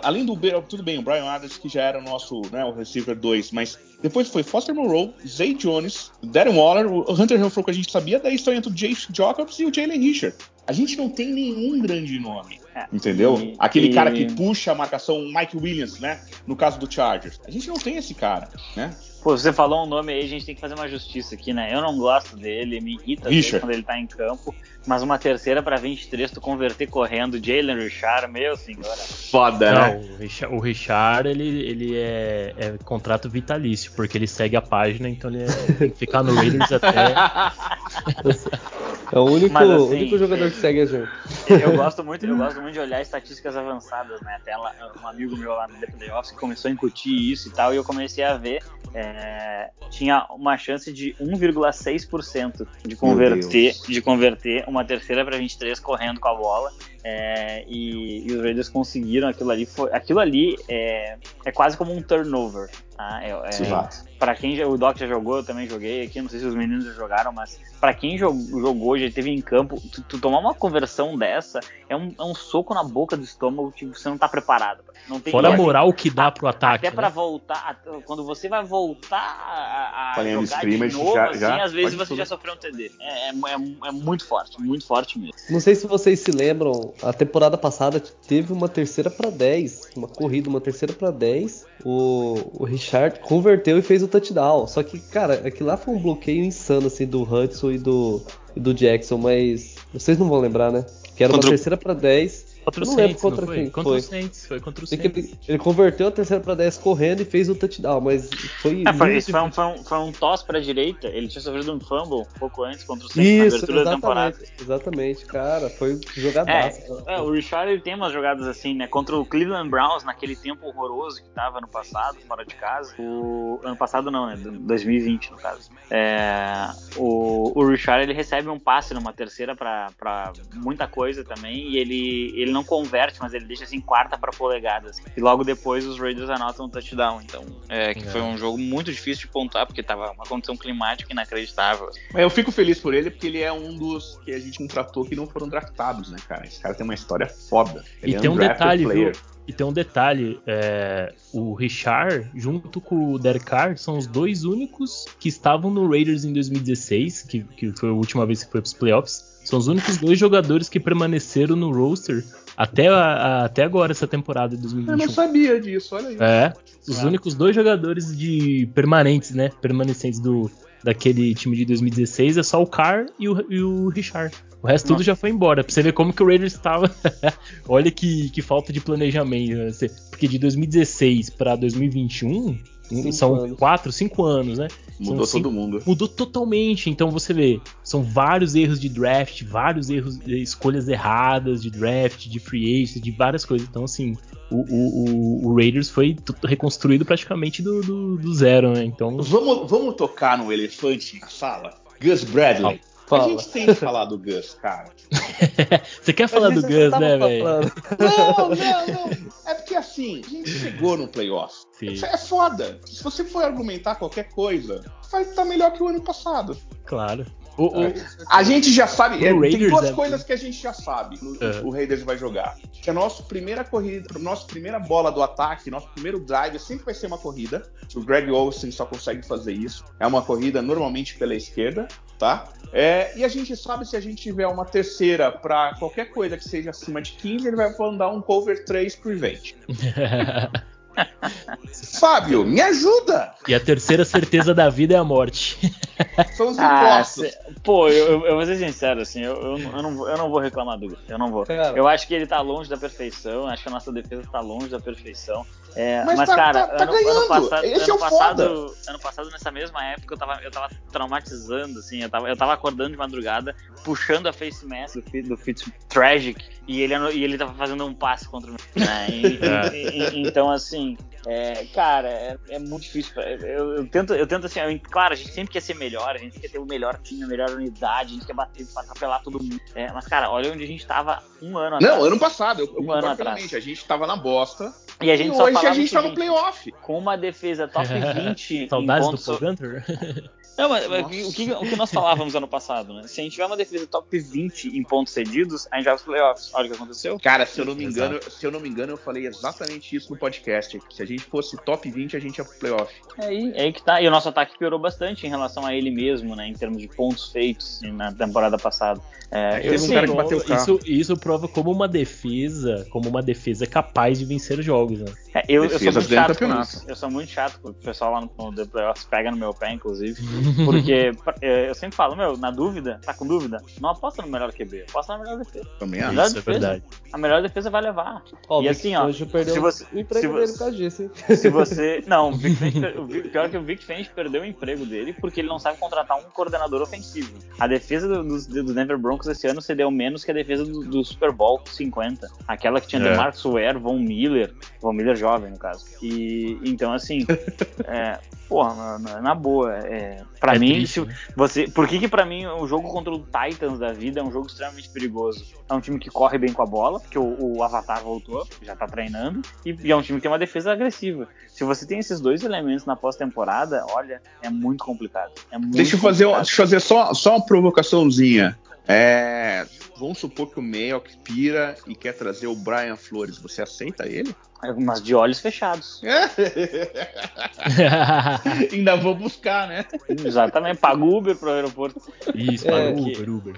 Além do. Tudo bem, o Brian Adams, que já era o nosso, né, o receiver 2, mas depois foi Foster Moreau, Zay Jones, Darren Waller, o Hunter Renfro que a gente sabia, daí estão entre o Jace Jacobs e o Jalen Richard. A gente não tem nenhum grande nome. É. Entendeu? E- Aquele e- cara que puxa a marcação, o Mike Williams, né? No caso do Chargers. A gente não tem esse cara, né? Pô, você falou um nome aí, a gente tem que fazer uma justiça aqui, né? Eu não gosto dele, me irrita quando ele tá em campo. Mas uma terceira pra 23, tu converter correndo, Jalen Richard, meu senhora. Foda, Não, o Richard, o Richard, ele, ele é, é contrato vitalício, porque ele segue a página, então ele é- tem que ficar no Raiders até. É o único, Mas, assim, único jogador que segue a gente. Eu gosto muito, eu gosto muito de olhar estatísticas avançadas, né? Até lá, um amigo meu lá no The Playoffs que começou a incutir isso e tal, e eu comecei a ver. é, tinha uma chance de 1,6% de converter, de converter uma terceira para 23 correndo com a bola. É, e, e os Raiders conseguiram aquilo ali. Foi, aquilo ali é, é quase como um turnover. Tá? É, é, Exato. Pra quem já, o Doc já jogou, eu também joguei aqui, não sei se os meninos já jogaram, mas pra quem jo- jogou, já teve em campo, tu, tu tomar uma conversão dessa é um, é um soco na boca do estômago que você não tá preparado. Não tem Fora a moral que dá pro ataque. Até pra né? voltar, a- quando você vai voltar a, a jogar de novo, já- assim, já às vezes você tudo. já sofreu um TD. É, é, é- é muito forte, muito forte mesmo. Não sei se vocês se lembram, a temporada passada teve uma terceira pra 10, uma corrida, uma terceira pra 10. O, o Richard converteu e fez o touchdown. Só que, cara, aquilo lá foi um bloqueio insano assim do Hudson e do, e do Jackson, mas vocês não vão lembrar, né? Que era Contra uma terceira pra 10. Contra o não lembro Saints, não contra foi? quem Contra foi. o Saints, foi contra o Saints. ele, ele converteu a terceira pra 10 correndo e fez o touchdown, mas foi. É, foi, isso foi um, foi, um, foi um toss pra direita, ele tinha sofrido um fumble um pouco antes contra o Saints na Isso, abertura da temporada. exatamente, exatamente, cara, foi jogadaço. É, o Richard ele tem umas jogadas assim, né? Contra o Cleveland Browns, naquele tempo horroroso que tava no passado, fora de casa. O ano passado não, né? 2020, no caso. É, o, o Richard ele recebe um passe numa terceira pra, pra muita coisa também. E ele, ele não converte, mas ele deixa assim quarta pra polegadas. E logo depois os Raiders anotam um touchdown. Então, é, que É. foi um jogo muito difícil de pontuar, porque tava uma condição climática inacreditável. Mas eu fico feliz por ele porque ele é um dos que a gente contratou que não foram draftados, né, cara? Esse cara tem uma história foda. Ele E é tem um detalhe, player. viu? E tem um detalhe, é, o Richard, junto com o Derek Carr, são os dois únicos que estavam no Raiders em 2016, que, que foi a última vez que foi pros playoffs. São os únicos dois jogadores que permaneceram no roster até, a- até agora, essa temporada de Eu não 2021. sabia disso, olha aí. É, os É. únicos dois jogadores de permanentes, né? Permanecentes do, daquele time de 2016 é só o Carr e o, e o Richard. O resto tudo já foi embora. Pra você ver como que o Raiders estava. Olha que, que falta de planejamento. Né? Porque de 2016 para 2021 Cinco são anos. quatro, cinco anos, né? Mudou cinco, todo mundo. Mudou totalmente. Então você vê, são vários erros de draft, vários erros, escolhas erradas de draft, de free agent, de várias coisas. Então, assim, o, o, o Raiders foi reconstruído praticamente do, do, do, zero, né? Então. Vamos, vamos tocar no elefante na sala? Gus Bradley. Fala. A gente tem que falar do Gus, cara. você quer falar do Gus, né, velho? Não, não, não. É porque assim, a gente chegou no playoff. Sim. É foda. Se você for argumentar qualquer coisa, vai estar melhor que o ano passado. Claro. O, o, a gente já sabe. É, tem duas é... coisas que a gente já sabe. O, é. o Raiders vai jogar. Que a nossa primeira corrida, nossa primeira bola do ataque, nosso primeiro drive sempre vai ser uma corrida. O Greg Olsen só consegue fazer isso. É uma corrida normalmente pela esquerda, tá? É, e a gente sabe se a gente tiver uma terceira para qualquer coisa que seja acima de 15, ele vai mandar um cover 3 pro event. Fábio, me ajuda! E a terceira certeza da vida é a morte. São os ah, impostos. Pô, eu, eu, vou ser sincero, assim, eu, eu, eu, não, eu não vou reclamar do Eu não vou. Cara. Eu acho que ele tá longe da perfeição, acho que a nossa defesa tá longe da perfeição. É, mas, mas tá, cara, tá, tá ano, ano, passado, Esse ano, é passado ano passado, nessa mesma época, eu tava, eu tava traumatizando, assim, eu tava, eu tava acordando de madrugada, puxando a face mask do, do Fitz Tragic, e ele, e ele tava fazendo um passe contra o né? e, é. e, então, assim, é, cara, é, é, muito difícil. Eu, eu, tento, eu tento assim, eu, claro, a gente sempre quer ser melhor, a gente quer ter o melhor time, a melhor unidade, a gente quer bater, atropelar todo mundo. É, mas, cara, olha onde a gente tava um ano atrás. Não, ano passado, eu, um ano atrás. A gente tava na bosta. E a gente e só hoje a gente tá no playoff. Com uma defesa top 20. Saudades do Paul Gunter? Não, mas o que, o que, nós falávamos ano passado, né? Se a gente tiver uma defesa top 20 em pontos cedidos, a gente vai pros playoffs. Olha o que aconteceu. Cara, se eu não me engano, Exato. se eu não me engano, eu falei exatamente isso no podcast. Se a gente fosse top 20, a gente ia pro playoff. É aí, é aí que tá. E o nosso ataque piorou bastante em relação a ele mesmo, né? Em termos de pontos feitos na temporada passada. É, eu, um cara que bateu o isso, isso prova como uma defesa, como uma defesa é capaz de vencer jogos, né? É, eu, eu, sou muito chato com isso. Eu sou muito chato, o pessoal lá no, no The Playoffs pega no meu pé, inclusive. Porque é, eu sempre falo, meu, na dúvida, tá com dúvida? Não aposta no melhor QB, aposta na melhor defesa. Também acho. Isso defesa, é verdade. A melhor defesa vai levar. Ó, e assim, ó. Hoje perdeu se você, o emprego se dele por causa disso, hein? Se você. Não, o, Vic Fench, pior que o Vic Fench perdeu o emprego dele porque ele não sabe contratar um coordenador ofensivo. A defesa dos do, do Denver Broncos esse ano cedeu menos que a defesa do, do Super Bowl 50. Aquela que tinha é. DeMarcus Ware, Von Miller, Von Miller jovem, no caso. E então, assim, é, porra, na, na boa, é, pra é mim, triste, se, né? você, por que que pra mim o jogo contra o Titans da vida é um jogo extremamente perigoso? É um time que corre bem com a bola, que o, o Avatar voltou, já tá treinando, e, e, é um time que tem uma defesa agressiva. Se você tem esses dois elementos na pós-temporada, olha, é muito complicado. É muito deixa eu fazer, deixa eu fazer só, só uma provocaçãozinha. É, vamos supor que o Mayock pira e quer trazer o Brian Flores. Você aceita ele? Mas de olhos fechados. Ainda vou buscar, né? Exatamente, paga Uber pro aeroporto. Isso, paga é, Uber, Uber.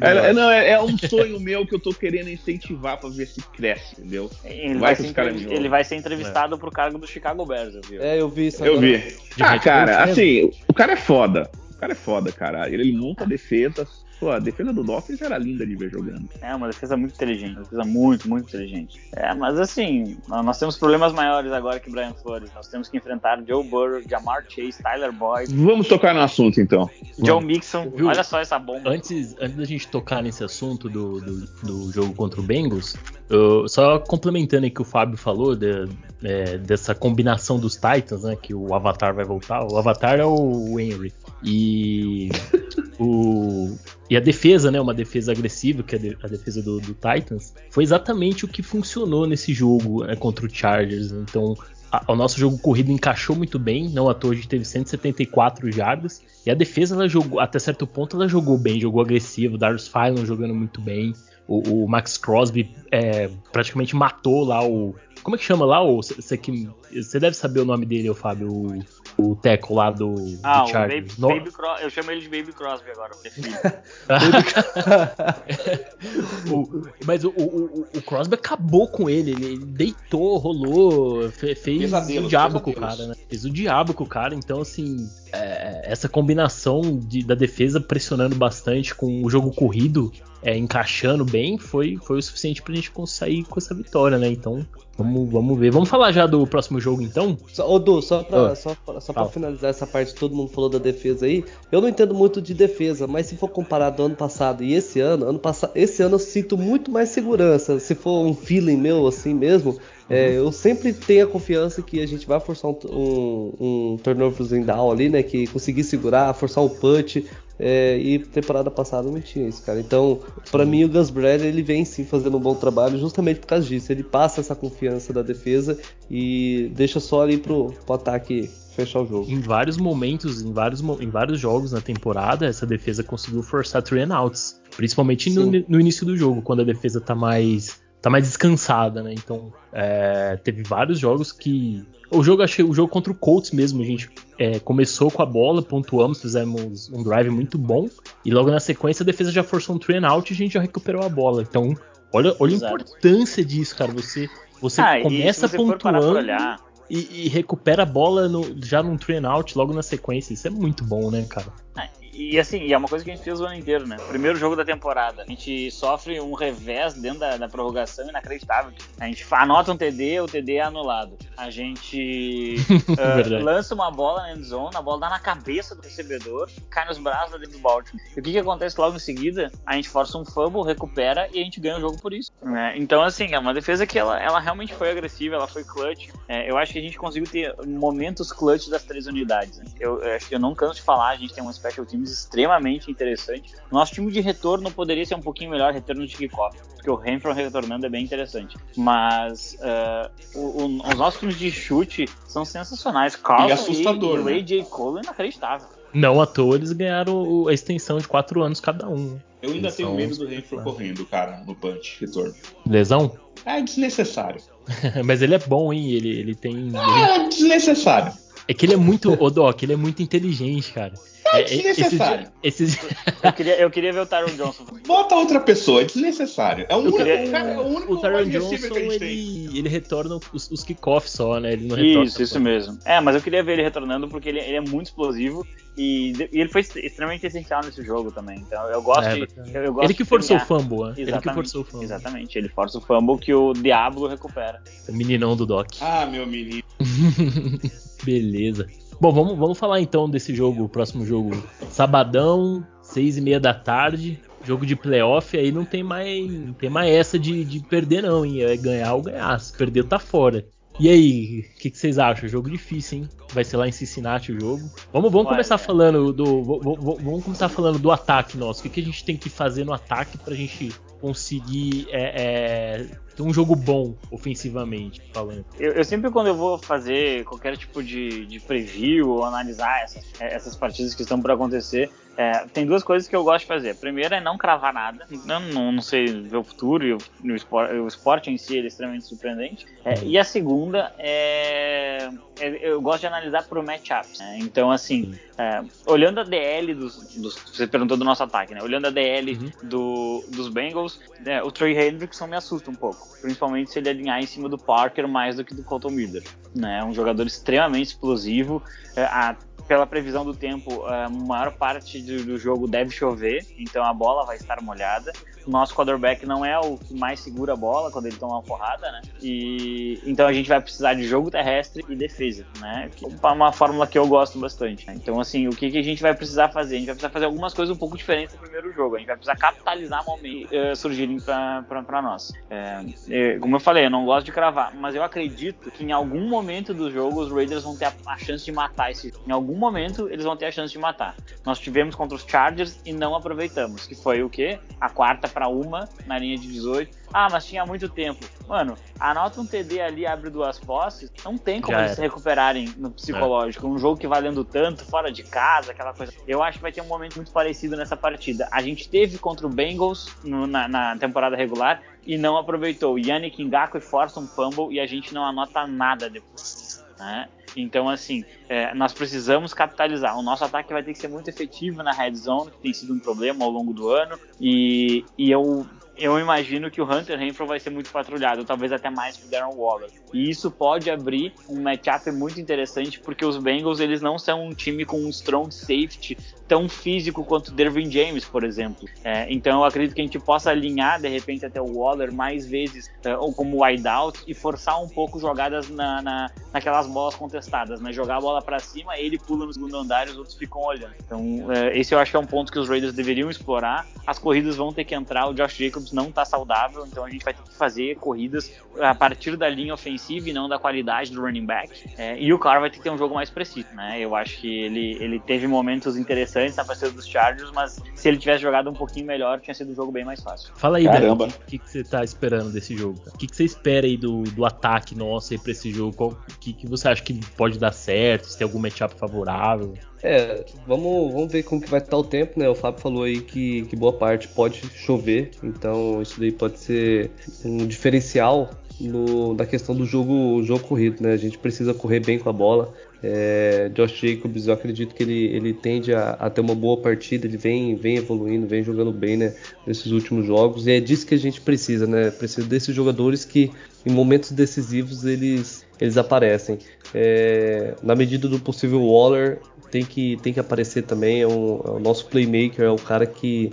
É, não, é, é, um sonho meu que eu tô querendo incentivar pra ver se cresce, entendeu? Ele vai, vai, ser, ele vai ser entrevistado é. pro cargo do Chicago Bears, viu? É, eu vi isso. Eu agora. vi. Ah, cara, assim, o cara é foda. O cara é foda, cara. Ele monta defesas Pô, a defesa do Dolphins era linda de ver jogando. É, uma defesa muito inteligente, uma defesa muito, muito inteligente. É, mas assim, nós temos problemas maiores agora que Brian Flores. Nós temos que enfrentar Joe Burrow, Jamar Chase, Tyler Boyd. Vamos tocar no assunto então. Joe Mixon, Viu? olha só essa bomba. Antes, antes da gente tocar nesse assunto do, do, do jogo contra o Bengals, eu, só complementando aí que o Fábio falou de, é, dessa combinação dos Titans, né? Que o Avatar vai voltar. O Avatar é o Henry. E o, e a defesa, né, uma defesa agressiva, que é a defesa do, do Titans, foi exatamente o que funcionou nesse jogo né, contra o Chargers. Então, a, o nosso jogo corrido encaixou muito bem, não à toa a gente teve 174 jardas, e a defesa, ela jogou, até certo ponto, ela jogou bem, jogou agressivo, Darius Phylon jogando muito bem, o, o Max Crosby é, praticamente matou lá o. Como é que chama lá? Você deve saber o nome dele, o Fábio. O, o Teco lá do, ah, do Chargers. Baby, Baby Cros eu chamo ele de Baby Crosby agora, porque é filho. o, mas o, o, o, Crosby acabou com ele, ele deitou, rolou, fez, fez o diabo com o cara, né? Fez o diabo com o cara, então assim. É, essa combinação de, da defesa pressionando bastante com o jogo corrido é, encaixando bem foi, foi o suficiente pra gente sair com essa vitória, né? Então, vamos, vamos ver. Vamos falar já do próximo jogo, então? Só, ô, Du, só pra, oh. só, só pra finalizar essa parte, todo mundo falou da defesa aí. Eu não entendo muito de defesa, mas se for comparar do ano passado e esse ano, ano passado, esse ano eu sinto muito mais segurança. Se for um feeling meu assim mesmo, é, eu sempre tenho a confiança que a gente vai forçar um, um, um turnoverzinho down ali, né? Que conseguir segurar, forçar um punch. É, e temporada passada não tinha isso, cara. Então, para mim, o Gus Bradley ele vem sim fazendo um bom trabalho justamente por causa disso. Ele passa essa confiança da defesa e deixa só ali pro, pro ataque fechar o jogo. Em vários momentos, em vários, em vários jogos na temporada, essa defesa conseguiu forçar three and outs. Principalmente no, no, início do jogo, quando a defesa tá mais tá mais descansada, né? Então é, teve vários jogos que o jogo achei o jogo contra o Colts mesmo a gente é, começou com a bola, pontuamos, fizemos um drive muito bom e logo na sequência a defesa já forçou um train out e a gente já recuperou a bola. Então olha, olha a importância disso, cara. Você você ah, começa você pontuando e, e, recupera a bola no, já num train out logo na sequência. Isso é muito bom, né, cara? E assim, é uma coisa que a gente fez o ano inteiro, né? Primeiro jogo da temporada. A gente sofre um revés dentro da, da prorrogação inacreditável. A gente anota um TD, o TD é anulado. A gente uh, lança uma bola na endzone, a bola dá na cabeça do recebedor, cai nos braços dentro do Baltimore. E o que, que acontece logo em seguida? A gente força um fumble, recupera e a gente ganha o jogo por isso. Né? Então, assim, é uma defesa que ela, ela realmente foi agressiva, ela foi clutch. É, eu acho que a gente conseguiu ter momentos clutch das três unidades. Né? Eu, eu acho que eu não canso de falar, a gente tem um special team extremamente interessante. Nosso time de retorno poderia ser um pouquinho melhor, retorno de kickoff, porque o Renfro retornando é bem interessante. Mas uh, o, o, os nossos times de chute são sensacionais. Carlson e, assustador, e, e o AJ né? Cole é inacreditável. Não à toa eles ganharam a extensão de 4 anos cada um. Eu ainda eles tenho são... medo do Renfro correndo, cara, no punch retorno. Lesão? É desnecessário. Mas ele é bom, hein? Ele, ele tem. Ah, ele... É desnecessário. É que ele é muito. Ô, Doc, ele é muito inteligente, cara. É, é desnecessário. Esses, eu, queria, eu queria ver o Tyron Johnson. Bota outra pessoa, é desnecessário. É o, único, queria... cara, é o único o Tyron Johnson, ele, ele retorna os, os kickoffs só, né? Ele não retorna. Isso, isso mesmo. É, mas eu queria ver ele retornando porque ele, ele é muito explosivo e, e, ele foi extremamente essencial nesse jogo também. Então eu gosto é, de. Eu, eu gosto ele que forçou o fumble, né? Ele que forçou o fumble. Exatamente, ele força o fumble que o Diablo recupera. O meninão do Doc. Ah, meu menino. Beleza. Bom, vamos, vamos falar então desse jogo, o próximo jogo. Sabadão, seis e meia da tarde. Jogo de playoff, aí não tem mais, não tem mais essa de, de perder, não, hein? É ganhar ou ganhar. Se perder, tá fora. E aí, o que, que, vocês acham? Jogo difícil, hein? Vai ser lá em Cincinnati o jogo. Vamos, vamos começar falando do. Vamos começar falando do ataque nosso. O que, que a gente tem que fazer no ataque pra gente conseguir é, é, um jogo bom ofensivamente falando. Eu, eu, sempre quando eu vou fazer qualquer tipo de, de preview ou analisar essas, essas partidas que estão por acontecer, é, tem duas coisas que eu gosto de fazer. A primeira é não cravar nada. Não, não, não sei ver o futuro e o, o, esporte, o esporte em si é extremamente surpreendente. É, e a segunda é, é, Eu gosto de analisar por matchups. Né? Então, assim, é, olhando a DL dos, dos, Você perguntou do nosso ataque, né? Olhando a DL uhum. do, dos Bengals, né, o Trey Hendrickson me assusta um pouco. Principalmente se ele alinhar em cima do Parker mais do que do Colton Miller. Né? Um jogador extremamente explosivo. É, a pela previsão do tempo, a maior parte do, do, jogo deve chover, então a bola vai estar molhada. O nosso quarterback não é o que mais segura a bola quando ele toma uma porrada, né? E então a gente vai precisar de jogo terrestre e defesa, né? Que é uma fórmula que eu gosto bastante. Né? Então, assim, o que, que, a gente vai precisar fazer? A gente vai precisar fazer algumas coisas um pouco diferentes no primeiro jogo. A gente vai precisar capitalizar momentos uh, surgirem para nós. É, como eu falei, eu não gosto de cravar, mas eu acredito que em algum momento do jogo os Raiders vão ter a, a chance de matar esse jogo. Em algum momento eles vão ter a chance de matar. Nós tivemos contra os Chargers e não aproveitamos, que foi o quê? A quarta para uma na linha de 18. Ah, mas tinha muito tempo. Mano, anota um TD ali, abre duas posses, não tem como Já eles se recuperarem no psicológico. É. Um jogo que valendo tanto, fora de casa, aquela coisa. Eu acho que vai ter um momento muito parecido nessa partida. A gente teve contra o Bengals no, na, na, temporada regular e não aproveitou. Yannick Ngakwe força um fumble e a gente não anota nada depois. Né? Então, assim, é, nós precisamos capitalizar. O nosso ataque vai ter que ser muito efetivo na red zone, que tem sido um problema ao longo do ano. E, e eu eu imagino que o Hunter Renfro vai ser muito patrulhado, talvez até mais que o Darren Waller. E isso pode abrir um matchup muito interessante, porque os Bengals eles não são um time com um strong safety tão físico quanto o Dervin James, por exemplo. É, então eu acredito que a gente possa alinhar de repente até o Waller mais vezes é, ou como wideout e forçar um pouco jogadas na, na, naquelas bolas contestadas, né? Jogar a bola para cima, ele pula no segundo andar e os outros ficam olhando. Então é, esse eu acho que é um ponto que os Raiders deveriam explorar. As corridas vão ter que entrar, o Josh Jacobs não está saudável, então a gente vai ter que fazer corridas a partir da linha ofensiva e não da qualidade do running back. É, e o Carr vai ter que ter um jogo mais preciso, né? Eu acho que ele, ele teve momentos interessantes na partida dos Chargers, mas se ele tivesse jogado um pouquinho melhor, tinha sido um jogo bem mais fácil. Fala aí, Caramba. o que, que, você está esperando desse jogo? O que, que você espera aí do, do ataque nosso aí pra esse jogo? O que, que você acha que pode dar certo? Se tem algum matchup favorável? É, vamos, vamos ver como que vai estar o tempo, né? O Fábio falou aí que, que boa parte pode chover, então isso daí pode ser um diferencial no, na questão do jogo, jogo corrido, né? A gente precisa correr bem com a bola. É, Josh Jacobs, eu acredito que ele, ele tende a, a, ter uma boa partida, ele vem, vem evoluindo, vem jogando bem né, nesses últimos jogos, e é disso que a gente precisa, né? Precisa desses jogadores que em momentos decisivos eles, eles aparecem. É, na medida do possível, Waller tem que, tem que aparecer também, é, um, é o nosso playmaker, é o cara que,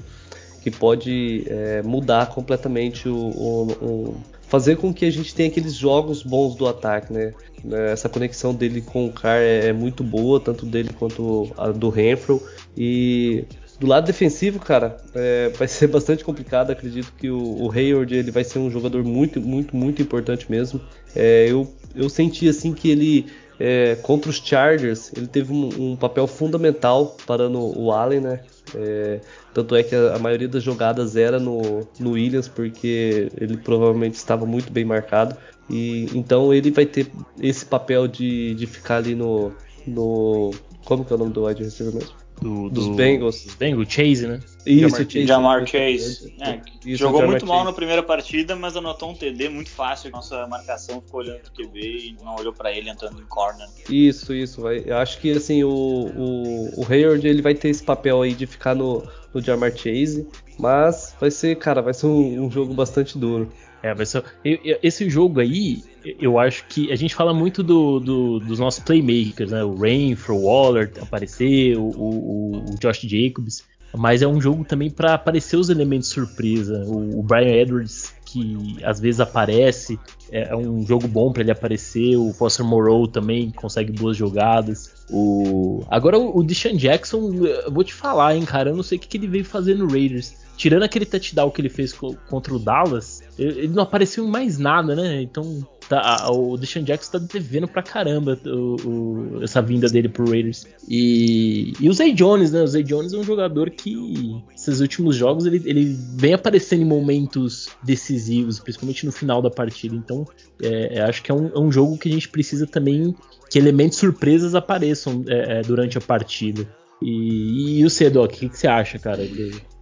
que pode é, mudar completamente o, o, o fazer com que a gente tenha aqueles jogos bons do ataque, né? É, essa conexão dele com o Carr é, é muito boa, tanto dele quanto a do Renfro. E do lado defensivo, cara, é, vai ser bastante complicado. Acredito que o, o Hayward ele vai ser um jogador muito, muito, muito importante mesmo. É, eu, eu senti assim que ele é, contra os Chargers ele teve um, um, papel fundamental parando o Allen, né? É, tanto é que a, a, maioria das jogadas era no, no Williams, porque ele provavelmente estava muito bem marcado. E então ele vai ter esse papel de, de ficar ali no, no. Como que é o nome do wide receiver mesmo? Do, dos do, Bengals. Dos Bengals, Chase, né? Isso, Jamar Chase. Jamar Chase. É, Isso, jogou Jamar muito Chase. mal na primeira partida, mas anotou um TD muito fácil. Nossa marcação ficou olhando pro QB e não olhou para ele entrando em corner. Isso, isso. Vai. Eu acho que assim, o, o, o Hayward ele vai ter esse papel aí de ficar no, no Jamar Chase, mas vai ser, cara, vai ser um, um jogo bastante duro. É, vai ser. Esse jogo aí, eu acho que a gente fala muito do, do, dos nossos playmakers, né? O Rainford, o Waller aparecer, o, o, o, Josh Jacobs. Mas é um jogo também para aparecer os elementos surpresa. O, o, Brian Edwards, que às vezes aparece, é, é um jogo bom para ele aparecer. O Foster Moreau também consegue boas jogadas. O... Agora o, o Deshaun Jackson, eu vou te falar, hein, cara. Eu não sei o que, que ele veio fazer no Raiders tirando aquele touchdown que ele fez contra o Dallas, ele não apareceu em mais nada, né? Então tá, o Deshaun Jackson tá devendo pra caramba o, o, essa vinda dele pro Raiders. E, e o Zay Jones, né? O Zay Jones é um jogador que, esses últimos jogos, ele, ele vem aparecendo em momentos decisivos, principalmente no final da partida. Então, é, é acho que é um, é um, jogo que a gente precisa também que elementos surpresas apareçam é, é durante a partida. E, e o Cedoc, o que, que, você acha, cara?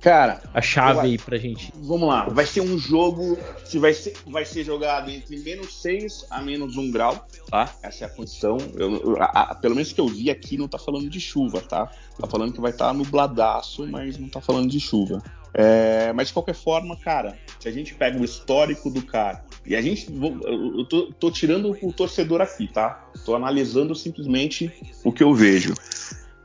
Cara, a chave aí pra gente. Vamos lá, vai ser um jogo que vai ser, vai ser jogado entre menos 6 a menos 1 grau, tá? Essa é a condição. Eu, a, a, pelo menos que eu vi aqui não tá falando de chuva, tá? Tá falando que vai estar tá nubladaço, mas não tá falando de chuva. É, mas de qualquer forma, cara, se a gente pega o histórico do cara e a gente. Eu tô, tô tirando o torcedor aqui, tá? Tô analisando simplesmente o que eu vejo.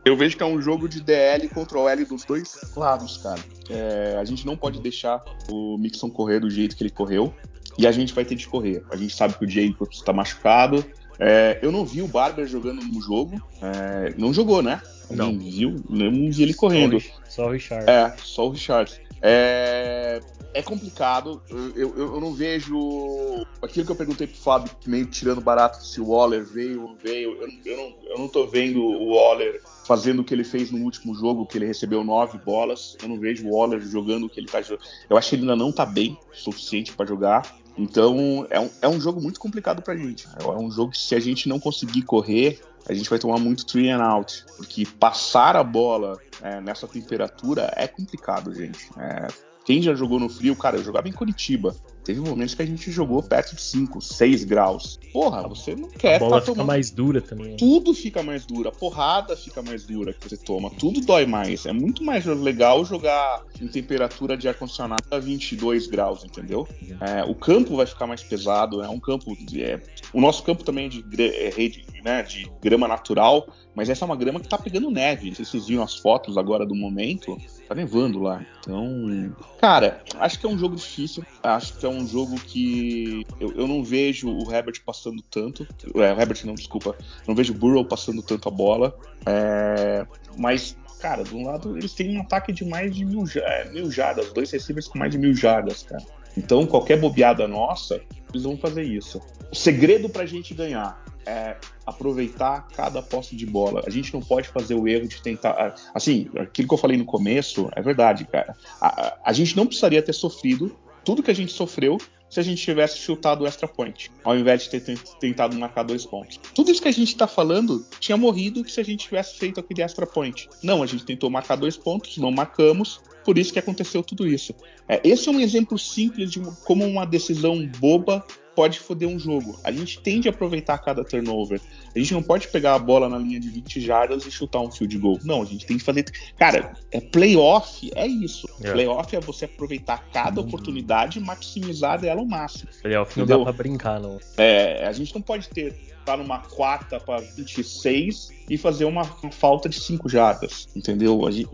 Eu vejo que é um jogo de DL contra o L dos dois lados, cara. É, a gente não pode deixar o Mixon correr do jeito que ele correu. E a gente vai ter de correr. A gente sabe que o Jacobs está machucado. É, eu não vi o Barber jogando no jogo. É, não jogou, né? Não. viu, não vi ele correndo. Só o Richard. É, só o Richard. É, é complicado. Eu, eu, eu, não vejo. Aquilo que eu perguntei pro Fábio, meio tirando barato se o Waller veio ou não veio. Eu, eu, não, eu não tô vendo o Waller fazendo o que ele fez no último jogo, que ele recebeu nove bolas. Eu não vejo o Waller jogando o que ele tá jogando. Eu acho que ele ainda não tá bem o suficiente para jogar. Então é um, é um jogo muito complicado pra gente. É um jogo que se a gente não conseguir correr, a gente vai tomar muito three and out. Porque passar a bola é, nessa temperatura é complicado, gente. É, quem já jogou no frio, cara, eu jogava em Curitiba. Teve momentos que a gente jogou perto de 5, 6 graus. Porra, você não quer A bola fica tomando- mais dura também. né? Tudo fica mais duro, a porrada fica mais dura que você toma, tudo dói mais. É muito mais legal jogar em temperatura de ar-condicionado a 22 graus, entendeu? É, o campo vai ficar mais pesado, é um campo. de- é, o nosso campo também é de, é rede, né, de grama natural, mas essa é uma grama que tá pegando neve. Não sei se vocês viram as fotos agora do momento. Tá nevando lá. Então, cara, acho que é um jogo difícil. Acho que é um jogo que eu, eu não vejo o Herbert passando tanto. É, o Herbert não, desculpa. Não vejo o Burrow passando tanto a bola. É, mas, cara, de um lado eles têm um ataque de mais de mil, é, mil jardas. Dois receivers com mais de mil jardas, cara. Então, qualquer bobeada nossa, eles vão fazer isso. O segredo pra gente ganhar é aproveitar cada posse de bola. A gente não pode fazer o erro de tentar. Assim, aquilo que eu falei no começo é verdade, cara. A, a- a gente não precisaria ter sofrido tudo que a gente sofreu se a gente tivesse chutado o extra point, ao invés de ter ten- tentado marcar dois pontos. Tudo isso que a gente tá falando tinha morrido se a gente tivesse feito aquele extra point. Não, a gente tentou marcar dois pontos, não marcamos, por isso que aconteceu tudo isso. É, esse é um exemplo simples de como uma decisão boba pode foder um jogo. A gente tende a aproveitar cada turnover. A gente não pode pegar a bola na linha de 20 jardas e chutar um field goal. Não, a gente tem que fazer. Cara, é playoff, é isso. É. Playoff é você aproveitar cada oportunidade e maximizar dela ao máximo. Playoff não dá pra brincar, não. É, a gente não pode ter tá numa quarta para 26 e fazer uma, falta de 5 jardas, entendeu? Gente-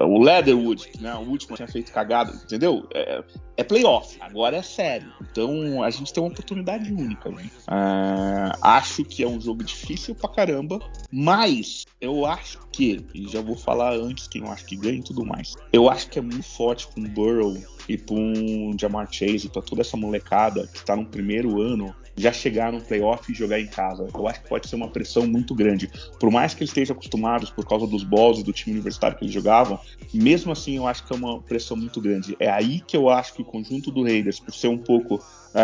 o Leatherwood, né, o último tinha feito cagada, entendeu? É, é playoff, agora é sério. Então a gente tem uma oportunidade única. Né? É, acho que é um jogo difícil pra caramba, mas eu acho que, e já vou falar antes quem eu acho que ganha e tudo mais, eu acho que é muito forte com o Burrow e para um Jamar Chase, para toda essa molecada que está no primeiro ano, já chegar no playoff e jogar em casa. Eu acho que pode ser uma pressão muito grande. Por mais que eles estejam acostumados por causa dos balls do time universitário que eles jogavam, mesmo assim eu acho que é uma pressão muito grande. É aí que eu acho que o conjunto do Raiders, por ser um pouco é,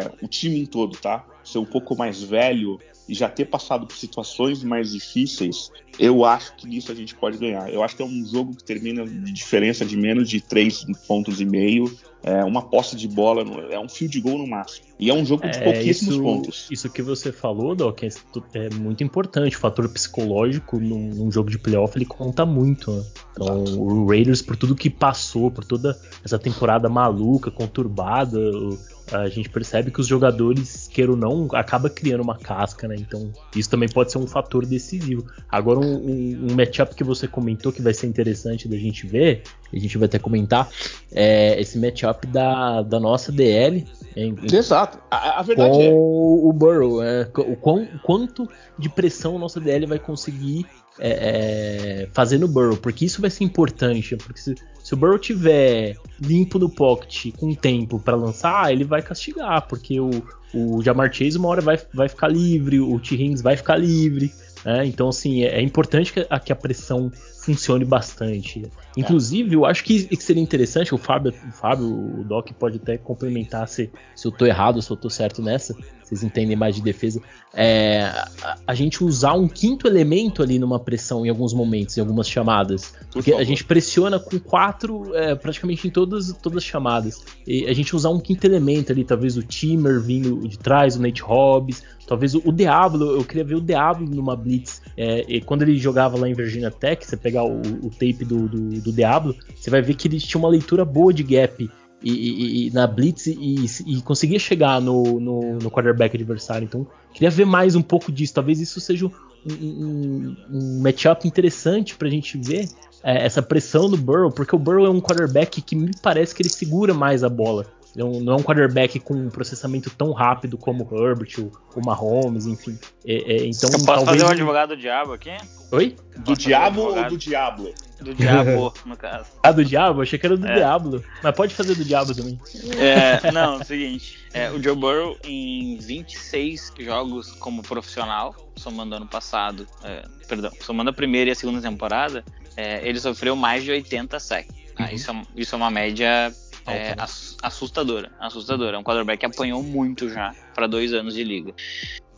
é, o time em todo, tá? Ser um pouco mais velho e já ter passado por situações mais difíceis, eu acho que nisso a gente pode ganhar. Eu acho que é um jogo que termina de diferença de menos de 3 pontos e meio, é uma posse de bola, é um field goal no máximo. E é um jogo de É, pouquíssimos isso, pontos. isso que você falou, Doc, é, é muito importante. O fator psicológico num, num jogo de playoff ele conta muito. né? Então, o Raiders, por tudo que passou, por toda essa temporada maluca, conturbada, o- a gente percebe que os jogadores, queira ou não, acaba criando uma casca, né? Então, isso também pode ser um fator decisivo. Agora, um, um, um matchup que você comentou que vai ser interessante da gente ver, a gente vai até comentar, é esse matchup da, da nossa DL. em- Exato. A, a verdade com é. o Burrow. é, o, quão- quanto de pressão o nosso DL vai conseguir é, é, fazer no Burrow, porque isso vai ser importante. Porque se, se o Burrow tiver limpo no pocket com tempo para lançar, ele vai castigar, porque o, o Jamar Chase uma hora vai, vai ficar livre, o T. Higgins vai ficar livre. né? então, assim, é, é importante que a, que a pressão funcione bastante. Inclusive, eu acho que, que seria interessante, o Fábio, o Fábio, o Doc pode até complementar se, se eu tô errado, se eu tô certo nessa, vocês entendem mais de defesa, é, a, a gente usar um quinto elemento ali numa pressão em alguns momentos, em algumas chamadas. Porque a gente pressiona com quatro é, praticamente em todas, todas as chamadas. E a gente usar um quinto elemento ali, talvez o Timmer vindo de trás, o Nate Hobbs, talvez o, o Diablo, eu queria ver o Diablo numa blitz. É, e quando ele jogava lá em Virginia Tech, você pegar o, o tape do, do, do Diablo, você vai ver que ele tinha uma leitura boa de gap. E, e- e na blitz e, e conseguia chegar no, no, no quarterback adversário. Então, queria ver mais um pouco disso. Talvez isso seja um, um, um matchup interessante pra gente ver é, essa pressão do Burrow, porque o Burrow é um quarterback que me parece que ele segura mais a bola. É um- não é um quarterback com um processamento tão rápido como o Herbert, o, o Mahomes, enfim. É, é, então, Eu posso talvez fazer o um- advogado do diabo aqui? Oi? Do Posso diabo fazer ou do diabo? Do diabo, no caso. Ah, do Diabo? Achei que era do É. Diablo. Mas pode fazer do Diabo também. É, não, é o seguinte. é, o Joe Burrow, em 26 jogos como profissional, somando ano passado, é, perdão, somando a primeira e a segunda temporada, é, ele sofreu mais de 80 sacks. tá? Isso, é, isso é uma média é, né? ass- assustadora. Assustadora. É um quarterback que apanhou muito já para dois anos de liga.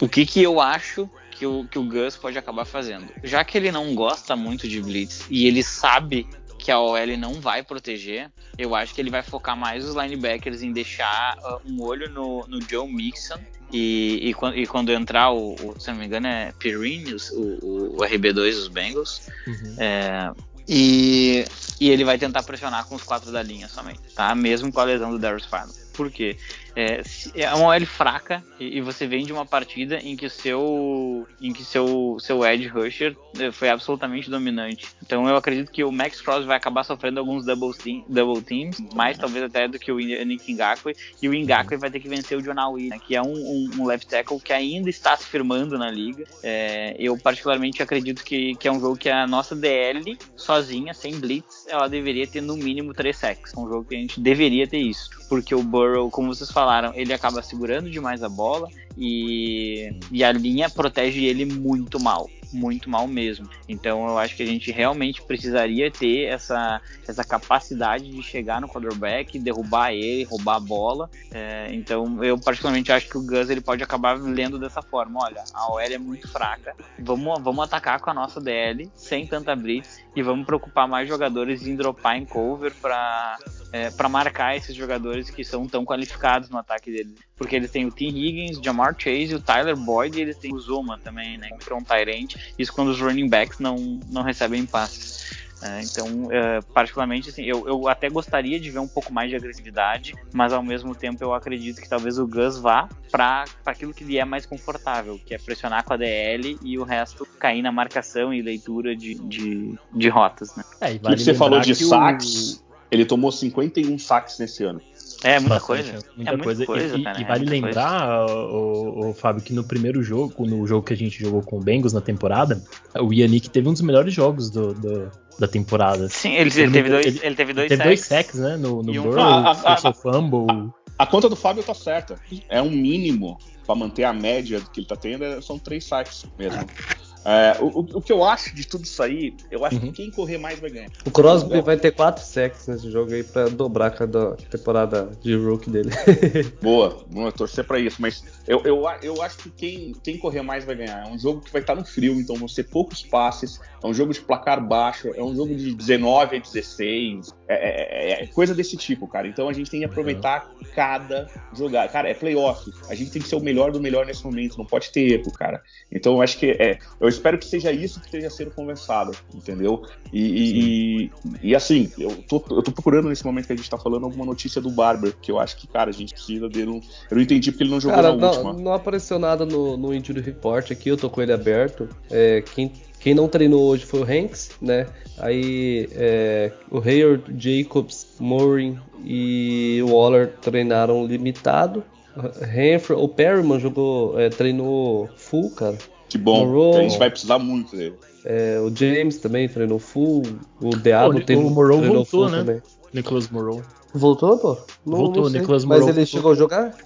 O que, que eu acho que o, que o Gus pode acabar fazendo? Já que ele não gosta muito de blitz e ele sabe que a OL não vai proteger, eu acho que ele vai focar mais os linebackers em deixar uh, um olho no, no Joe Mixon e, e, e, quando entrar o, o, se não me engano, é Perrine, o, o, RB2 dos Bengals. Uhum. É, e, e ele vai tentar pressionar com os quatro da linha somente, tá? Mesmo com a lesão do Darius Farmer. Por quê? É, é uma OL fraca e, e, você vem de uma partida em que seu, em que seu, seu edge rusher é, foi absolutamente dominante. Então eu acredito que o Max Cross vai acabar sofrendo alguns double, team, double teams, mais talvez até do que o Nick Ngakwe, e o Ngakwe vai ter que vencer o John Awi, né, que é um, um, um, left tackle que ainda está se firmando na liga. É, eu particularmente acredito que, que é um jogo que a nossa DL, sozinha, sem blitz, ela deveria ter no mínimo 3 sacks. É um jogo que a gente deveria ter isso, porque o Burrow, como vocês falaram, ele acaba segurando demais a bola e, e a linha protege ele muito mal muito mal mesmo. Então eu acho que a gente realmente precisaria ter essa, essa capacidade de chegar no quarterback, derrubar ele, roubar a bola. É, então eu particularmente acho que o Gus ele pode acabar lendo dessa forma. Olha, a OL é muito fraca, vamos, vamos atacar com a nossa DL sem tanta blitz e vamos preocupar mais jogadores em dropar em cover para é, para marcar esses jogadores que são tão qualificados no ataque dele. Porque eles têm o Tim Higgins, Jamar Chase, o Tyler Boyd e eles têm o Zuma também, né? Que é um Tyrant. Isso quando os running backs não, não recebem passes. É, então, é, particularmente, assim, eu, eu até gostaria de ver um pouco mais de agressividade, mas ao mesmo tempo eu acredito que talvez o Gus vá para aquilo que lhe é mais confortável, que é pressionar com a DL e o resto cair na marcação e leitura de, de, de rotas. Né? É, vale que você falou de saques, o... ele tomou 51 saques nesse ano. É, muita coisa. Muita, é muita coisa. e, cara, e, vale é lembrar, o, o, Fábio, que no primeiro jogo, no jogo que a gente jogou com o Bengals na temporada, o Yannick teve um dos melhores jogos do, do da temporada. Sim, ele, ele, teve, dois, ele, ele teve dois teve sacks. dois sacks, né? No, no Burrow, a, a, a, fumble. A, a, conta do Fábio tá certa. É um mínimo para manter a média que ele tá tendo, é, são três sacks mesmo. É, o, o, que eu acho de tudo isso aí, eu acho uhum. que quem correr mais vai ganhar. O Crosby vai ter 4 sacks nesse jogo aí pra dobrar cada temporada de rookie dele. Boa, vamos torcer pra isso. Mas eu, eu, eu acho que quem, quem correr mais vai ganhar. É um jogo que vai estar no frio, então vão ser poucos passes. É um jogo de placar baixo, é um jogo de 19 a 16. É, é, é, é coisa desse tipo, cara. Então a gente tem que aproveitar uhum. cada jogada. Cara, é playoff. A gente tem que ser o melhor do melhor nesse momento. Não pode ter erro, cara. Então eu acho que é. Eu espero que seja isso que esteja sendo conversado, entendeu? E, e, e, assim, eu tô, eu tô procurando nesse momento que a gente tá falando alguma notícia do Barber, que eu acho que, cara, a gente precisa dele. Um... Eu não entendi porque ele não jogou cara, na não, última. Não apareceu nada no, no Injury Report aqui, eu tô com ele aberto. É, quem quem não treinou hoje foi o Hanks, né? Aí é, o Hayward, Jacobs, Morin e o Waller treinaram limitado. Hanford, o Perryman jogou, é, treinou full, cara. Que bom, a gente vai precisar muito dele. É, o James também treinou full, o Diabo tem, o Morrow treinou voltou, full né? também. Nicholas Morrow. Voltou, pô? Não, voltou, não Nicholas Morrow. Mas ele voltou. chegou a jogar?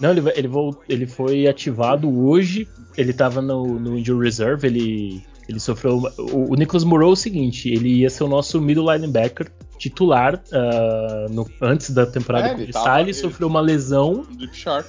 Não, ele, ele, ele foi ativado hoje. Ele tava no, no Injury Reserve. Ele, ele sofreu. O, o Nicholas Morrow é o seguinte: ele ia ser o nosso middle linebacker titular uh, no, antes da temporada é, começar. Ele, ele sofreu uma lesão.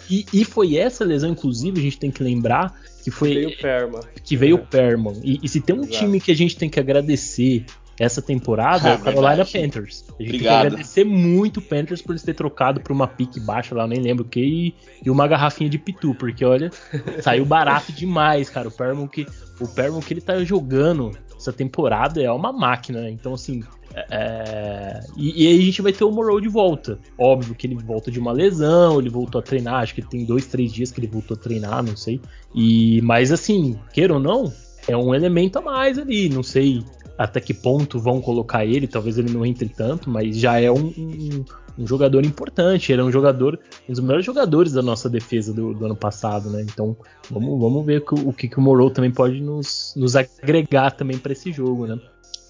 E, e, foi essa lesão, inclusive, a gente tem que lembrar que foi. Veio o Perman. Que veio o é. Perman. E, e, se tem um Exato. time que a gente tem que agradecer essa temporada é, é o Carolina Panthers. A gente Obrigado. tem que agradecer muito o Panthers por eles ter trocado por uma pique baixa lá, eu nem lembro o que, e, e, uma garrafinha de pitu, porque olha, saiu barato demais, cara. O Perman que, o Perman que ele tá jogando essa temporada é uma máquina, né? Então, assim, é... E, e, aí a gente vai ter o Morrow de volta. Óbvio que ele volta de uma lesão, ele voltou a treinar, acho que tem dois, três dias que ele voltou a treinar, não sei. E Mas assim, queira ou não, é um elemento a mais ali. Não sei até que ponto vão colocar ele, talvez ele não entre tanto, mas já é um, um, um jogador importante. Ele é um jogador, um dos melhores jogadores da nossa defesa do, do ano passado, né? Então vamos, vamos ver o, o que, que o Morrow também pode nos, nos agregar também para esse jogo, né?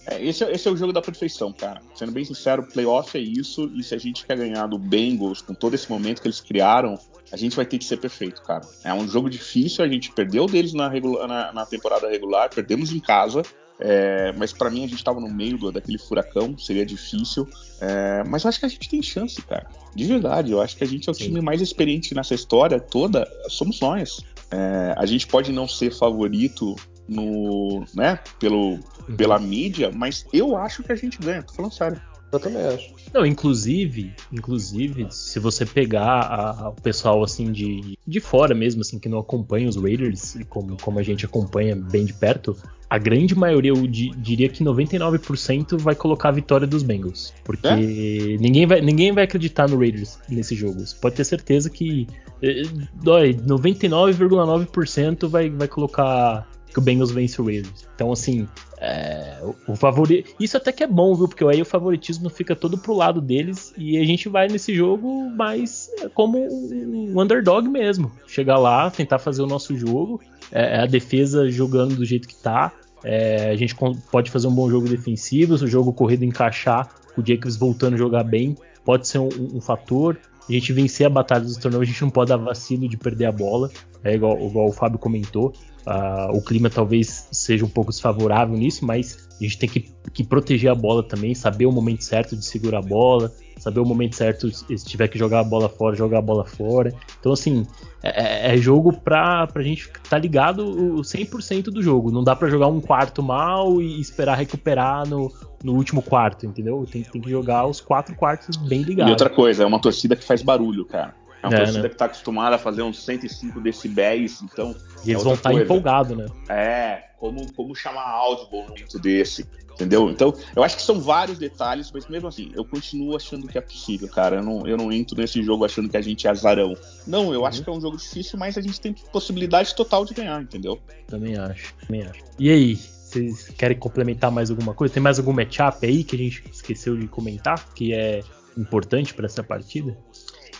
É, esse, é, esse, é o jogo da perfeição, cara. Sendo bem sincero, playoff é isso, e se a gente quer ganhar do Bengals com todo esse momento que eles criaram, a gente vai ter que ser perfeito, cara. É um jogo difícil, a gente perdeu deles na, na, na temporada regular, perdemos em casa, é, mas para mim a gente estava no meio do, daquele furacão, seria difícil. É, mas eu acho que a gente tem chance, cara. De verdade, eu acho que a gente é o Sim. time mais experiente nessa história toda, somos nós. É, a gente pode não ser favorito no, né, pelo, pela mídia, mas eu acho que a gente ganha, tô falando sério. Eu também acho. Não, inclusive, inclusive, se você pegar a- a- o pessoal assim de, de fora mesmo, assim, que não acompanha os Raiders, como, como a gente acompanha bem de perto, a grande maioria, eu di- diria que 99% vai colocar a vitória dos Bengals. Porque É? ninguém, vai, ninguém vai acreditar no Raiders nesse jogo. Você pode ter certeza que eh, dói, 99,9% vai, vai colocar que o Bengals vence o Raiders. Então, assim, é, o, o favorito. Isso até que é bom, viu? Porque aí o favoritismo fica todo pro lado deles e a gente vai nesse jogo mais é, como um underdog mesmo. Chegar lá, tentar fazer o nosso jogo, é, a defesa jogando do jeito que tá. é, a gente pode fazer um bom jogo defensivo, se o jogo corrido encaixar, o Jacobs voltando a jogar bem, pode ser um, um fator. A gente vencer a batalha dos torneios, a gente não pode dar vacilo de perder a bola. É igual, igual o Fábio comentou. Ah, o clima talvez seja um pouco desfavorável nisso, mas a gente tem que, que proteger a bola também, saber o momento certo de segurar a bola, saber o momento certo se tiver que jogar a bola fora, jogar a bola fora. Então, assim, é, é jogo pra, pra gente estar tá ligado o 100% do jogo. Não dá pra jogar um quarto mal e esperar recuperar no, no último quarto, entendeu? Tem, tem que jogar os quatro quartos bem E ligados. outra coisa, é uma torcida que faz barulho, cara. É uma É, torcida né? que tá acostumada a fazer uns 105 decibéis, então E eles é vão estar coisa. empolgados, né? É, como, como chamar Audible num momento desse, entendeu? Então, eu acho que são vários detalhes, mas mesmo assim, eu continuo achando que é possível, cara. Eu não, eu não entro nesse jogo achando que a gente é azarão. Não, eu acho que é um jogo difícil, mas a gente tem possibilidade total de ganhar, entendeu? Também acho, também acho. E aí, vocês querem complementar mais alguma coisa? Tem mais algum matchup aí que a gente esqueceu de comentar, que é importante pra essa partida?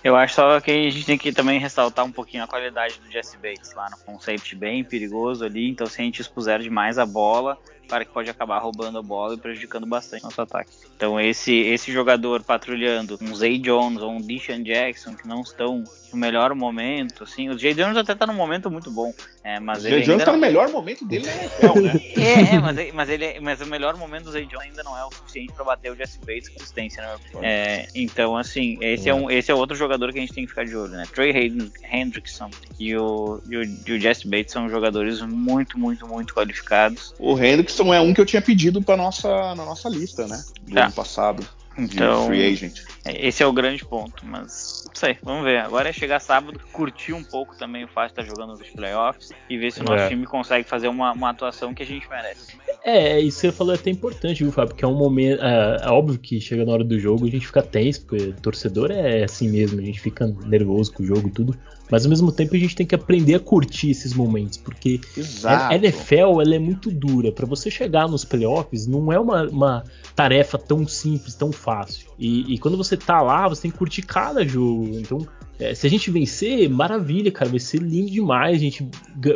Eu acho só que a gente tem que também ressaltar um pouquinho a qualidade do Jesse Bates lá no um safety bem perigoso ali. Então, se a gente expuser demais a bola, para que pode acabar roubando a bola e prejudicando bastante nosso ataque. Então, esse esse jogador patrulhando um Zay Jones ou um Deshaun Jackson que não estão no melhor momento, assim, o Zay Jones até tá num momento muito bom, é, mas o ele Zay Jones tá não- no melhor momento dele na NFL, né? é, é, mas, ele- mas, ele, mas o melhor momento do Zay Jones ainda não é o suficiente para bater o Jesse Bates com consistência, né? É, então, assim, esse é, um, esse é outro jogador que a gente tem que ficar de olho, né? Trey Hen- Hendrickson e o, e o, e o Jesse Bates são jogadores muito, muito, muito qualificados. O Hendrickson é um que eu tinha pedido pra nossa, na nossa lista, né? Do Tá. ano passado. Então, free agent. é, esse é o grande ponto, mas não sei, vamos ver. Agora é chegar sábado, curtir um pouco também o fato de estar jogando nos playoffs e ver se o nosso É. time consegue fazer uma, uma atuação que a gente merece. É, isso que você falou é até importante, viu, Fábio? Porque é um momento. É, é óbvio que chega na hora do jogo a gente fica tenso, porque torcedor é assim mesmo, a gente fica nervoso com o jogo e tudo. Mas ao mesmo tempo a gente tem que aprender a curtir esses momentos, porque Exato. a NFL ela é muito dura. Pra você chegar nos playoffs, não é uma, uma tarefa tão simples, tão fácil. E, e quando você tá lá, você tem que curtir cada jogo. Então, é, se a gente vencer, maravilha, cara. Vai ser lindo demais. A gente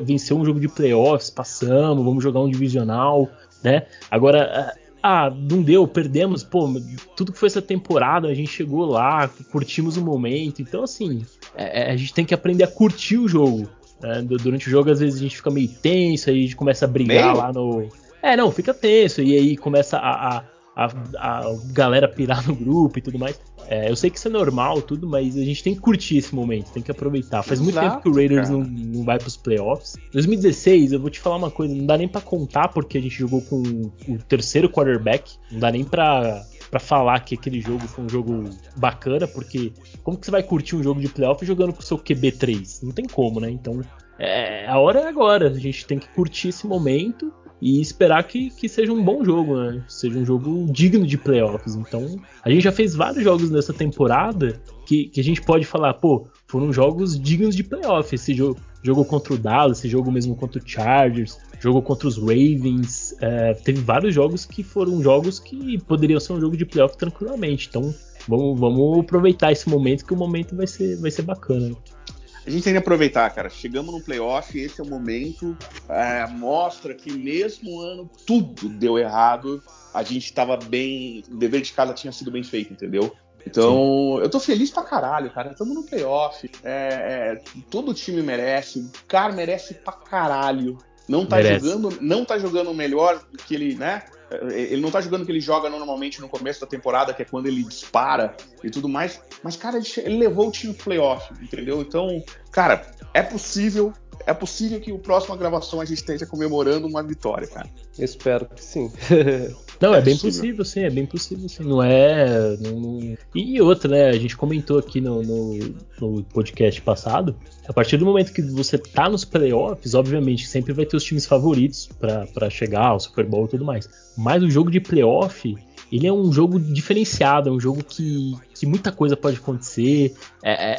venceu um jogo de playoffs, passamos, vamos jogar um divisional, né? Agora. Ah, não deu, perdemos, pô, tudo que foi essa temporada, a gente chegou lá, curtimos o momento, então assim, é- é, a gente tem que aprender a curtir o jogo. né? Du- Durante o jogo, às vezes, a gente fica meio tenso, aí a gente começa a brigar Meio? lá no. É, não, fica tenso, e aí começa a, a, a, a galera pirar no grupo e tudo mais. É, eu sei que isso é normal, tudo, mas a gente tem que curtir esse momento, tem que aproveitar. Faz muito Exato, tempo que o Raiders não, não vai pros playoffs. 2016, eu vou te falar uma coisa, não dá nem pra contar, porque a gente jogou com o terceiro quarterback, não dá nem pra, pra falar que aquele jogo foi um jogo bacana, porque como que você vai curtir um jogo de playoff jogando com o seu QB3? Não tem como, né? Então, é, a hora é agora, a gente tem que curtir esse momento e esperar que, que seja um bom jogo, né? Seja um jogo digno de playoffs. Então, a gente já fez vários jogos nessa temporada que, que a gente pode falar, pô, foram jogos dignos de playoff. Esse jogo, jogo contra o Dallas, esse jogo mesmo contra o Chargers, jogo contra os Ravens. é, teve vários jogos que foram jogos que poderiam ser um jogo de playoff tranquilamente. Então, vamos, vamos aproveitar esse momento, que o momento vai ser, vai ser bacana. A gente tem que aproveitar, cara. Chegamos no playoff, esse é o momento. é, mostra que mesmo ano tudo deu errado. A gente tava bem. O dever de casa tinha sido bem feito, entendeu? Então, eu tô feliz pra caralho, cara. Estamos no playoff. É, é, todo time merece. O cara merece pra caralho. Não tá Merece. jogando, não tá jogando melhor do que ele, né? Ele não tá jogando o que ele joga normalmente no começo da temporada, que é quando ele dispara e tudo mais. Mas, cara, ele, ele levou o time pro playoff, entendeu? Então, cara, é possível. É possível que o próxima gravação a gente esteja comemorando uma vitória, cara. espero que sim. Não, é, é bem possível. sim, é bem possível, sim. Não é. Não... E outra, né? A gente comentou aqui no, no, no, podcast passado. A partir do momento que você tá nos playoffs, obviamente sempre vai ter os times favoritos para chegar ao Super Bowl e tudo mais. Mas o jogo de playoff, ele é um jogo diferenciado, é um jogo que, que muita coisa pode acontecer. É, é,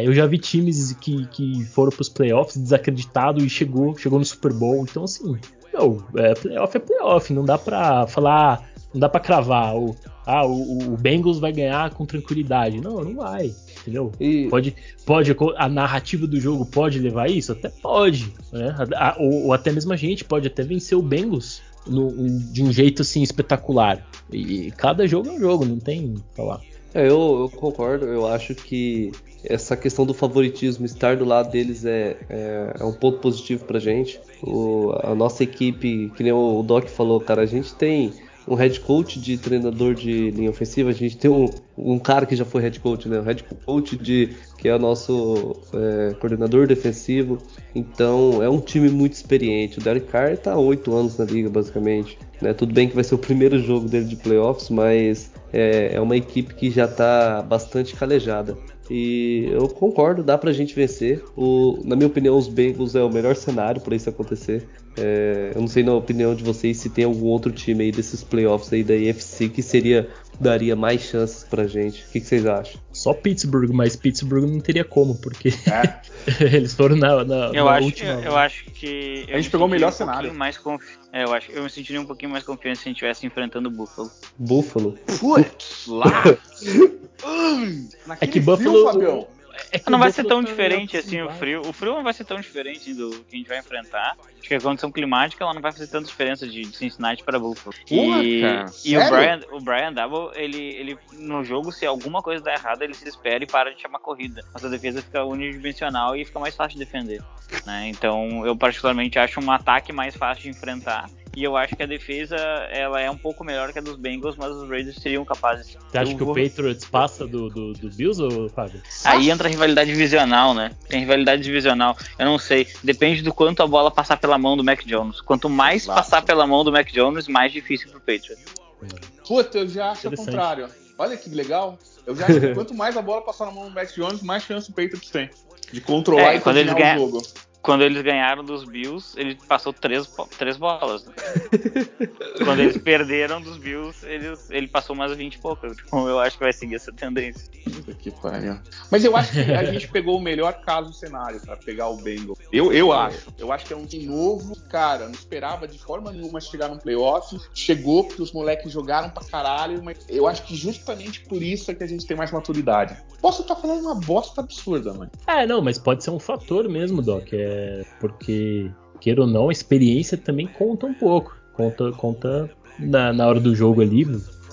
é eu já vi times que, que foram pros playoffs desacreditado e chegou, chegou no Super Bowl. Então, assim, não, é, playoff é playoff, não dá pra falar, não dá pra cravar. O, ah, o, o Bengals vai ganhar com tranquilidade. Não, não vai, entendeu? E... Pode, pode, a narrativa do jogo pode levar isso? Até pode, né? A, ou, ou, até mesmo a gente pode até vencer o Bengals no, de um jeito assim espetacular. E cada jogo é um jogo, não tem falar. É, eu, eu, concordo, eu acho que essa questão do favoritismo estar do lado deles é, é, é um ponto positivo pra gente. O, a nossa equipe, que nem o Doc falou, cara, a gente tem um head coach de treinador de linha ofensiva, a gente tem um, um cara que já foi head coach, né? O head coach de que é o nosso é, coordenador defensivo. Então é um time muito experiente. O Derek Carr está há oito anos na liga, basicamente. Né? Tudo bem que vai ser o primeiro jogo dele de playoffs, mas é, é uma equipe que já está bastante calejada. E eu concordo, dá pra gente vencer. O, na minha opinião, os Bengals é o melhor cenário para isso acontecer. É, eu não sei na opinião de vocês se tem algum outro time aí desses playoffs aí da AFC que seria daria mais chances pra gente. O que, que, vocês acham? Só Pittsburgh, mas Pittsburgh não teria como, porque é. eles foram na, na, eu na acho, última. Eu, eu, acho que. A gente pegou o melhor um cenário. Mais confi... é, eu, acho, eu me sentiria um pouquinho mais confiante se a gente estivesse enfrentando o Buffalo. Buffalo? Putz, lá! hum, é que Buffalo. É não vai ser tão diferente assim o frio. O frio não vai ser tão diferente do que a gente vai enfrentar. Acho que a condição climática ela não vai fazer tanta diferença de, Cincinnati para Buffalo. e, e o Brian, o Brian Double, ele, ele no jogo, se alguma coisa der errado, ele se espera e para de chamar corrida. Nossa defesa fica unidimensional e fica mais fácil de defender. Né? Então eu particularmente acho um ataque mais fácil de enfrentar e eu acho que a defesa ela é um pouco melhor que a dos Bengals, mas os Raiders seriam capazes. Você acha que o Patriots passa do, do, do Bills ou Fábio? Aí entra a rivalidade divisional, né? Tem rivalidade divisional. Eu não sei. Depende do quanto a bola passar pela mão do Mac Jones. Quanto mais Exato. passar pela mão do Mac Jones, mais difícil pro Patriots. Puta, eu já acho o contrário. Olha que legal. Eu já acho que quanto mais a bola passar na mão do Mac Jones, mais chance o Patriots tem de controlar é, e quando eles ganham, o jogo quando eles ganharam dos Bills, ele passou três, três bolas. Né? quando eles perderam dos Bills, ele, ele passou mais 20 e pouco. Então eu acho que vai seguir essa tendência. Que pariu. Mas eu acho que a gente pegou o melhor caso do cenário para pegar o Bengals. Eu, eu acho. Eu acho que é um time novo. Cara, não esperava de forma nenhuma chegar no playoff. Chegou porque os moleques jogaram pra caralho. Mas eu acho que justamente por isso é que a gente tem mais maturidade. Posso estar falando uma bosta absurda, mano. É, não, mas pode ser um fator mesmo, Doc. É porque, queira ou não, a experiência também conta um pouco. Conta, conta na, na hora do jogo ali.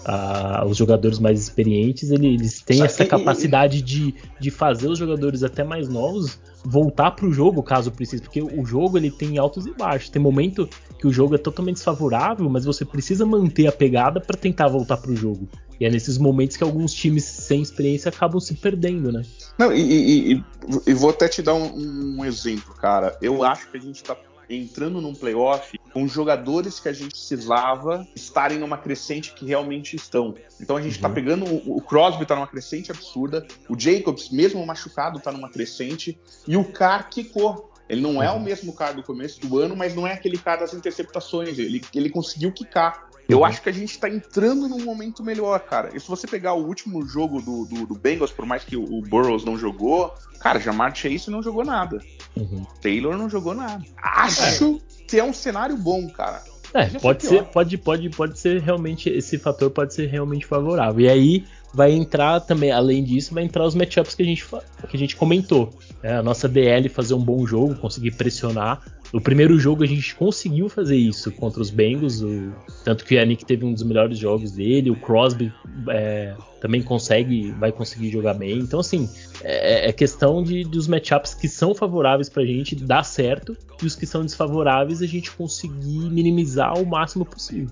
A, os jogadores mais experientes eles têm essa capacidade de, de fazer os jogadores até mais novos voltar para o jogo caso precise, porque o jogo ele tem altos e baixos. Tem momento que o jogo é totalmente desfavorável, mas você precisa manter a pegada para tentar voltar para o jogo. E é nesses momentos que alguns times sem experiência acabam se perdendo, né? Não, e, e, e, vou até te dar um, um, exemplo, cara. Eu acho que a gente está entrando num playoff com jogadores que a gente precisava estarem numa crescente que realmente estão. Então a gente está uhum. pegando. O, o Crosby está numa crescente absurda, o Jacobs, mesmo machucado, está numa crescente, e o Carr quicou. Ele não é o uhum. mesmo cara do começo do ano, mas não é aquele cara das interceptações. Ele, ele conseguiu quicar. Eu uhum. acho que a gente tá entrando num momento melhor, cara. E se você pegar o último jogo do, do, do Bengals, por mais que o, o, Burrows não jogou, cara, Jamar Chase não jogou nada. Uhum. Taylor não jogou nada. Acho é. que é um cenário bom, cara. É, pode ser, pode, pode, pode ser realmente, esse fator pode ser realmente favorável. E aí vai entrar também, além disso, vai entrar os matchups que a gente, que a gente comentou. É, a nossa DL fazer um bom jogo, conseguir pressionar no primeiro jogo a gente conseguiu fazer isso contra os Bengals, o, tanto que a Nick teve um dos melhores jogos dele, o Crosby é, também consegue, vai conseguir jogar bem. Então, assim, é, é questão de, dos matchups que são favoráveis pra gente dar certo e os que são desfavoráveis a gente conseguir minimizar o máximo possível.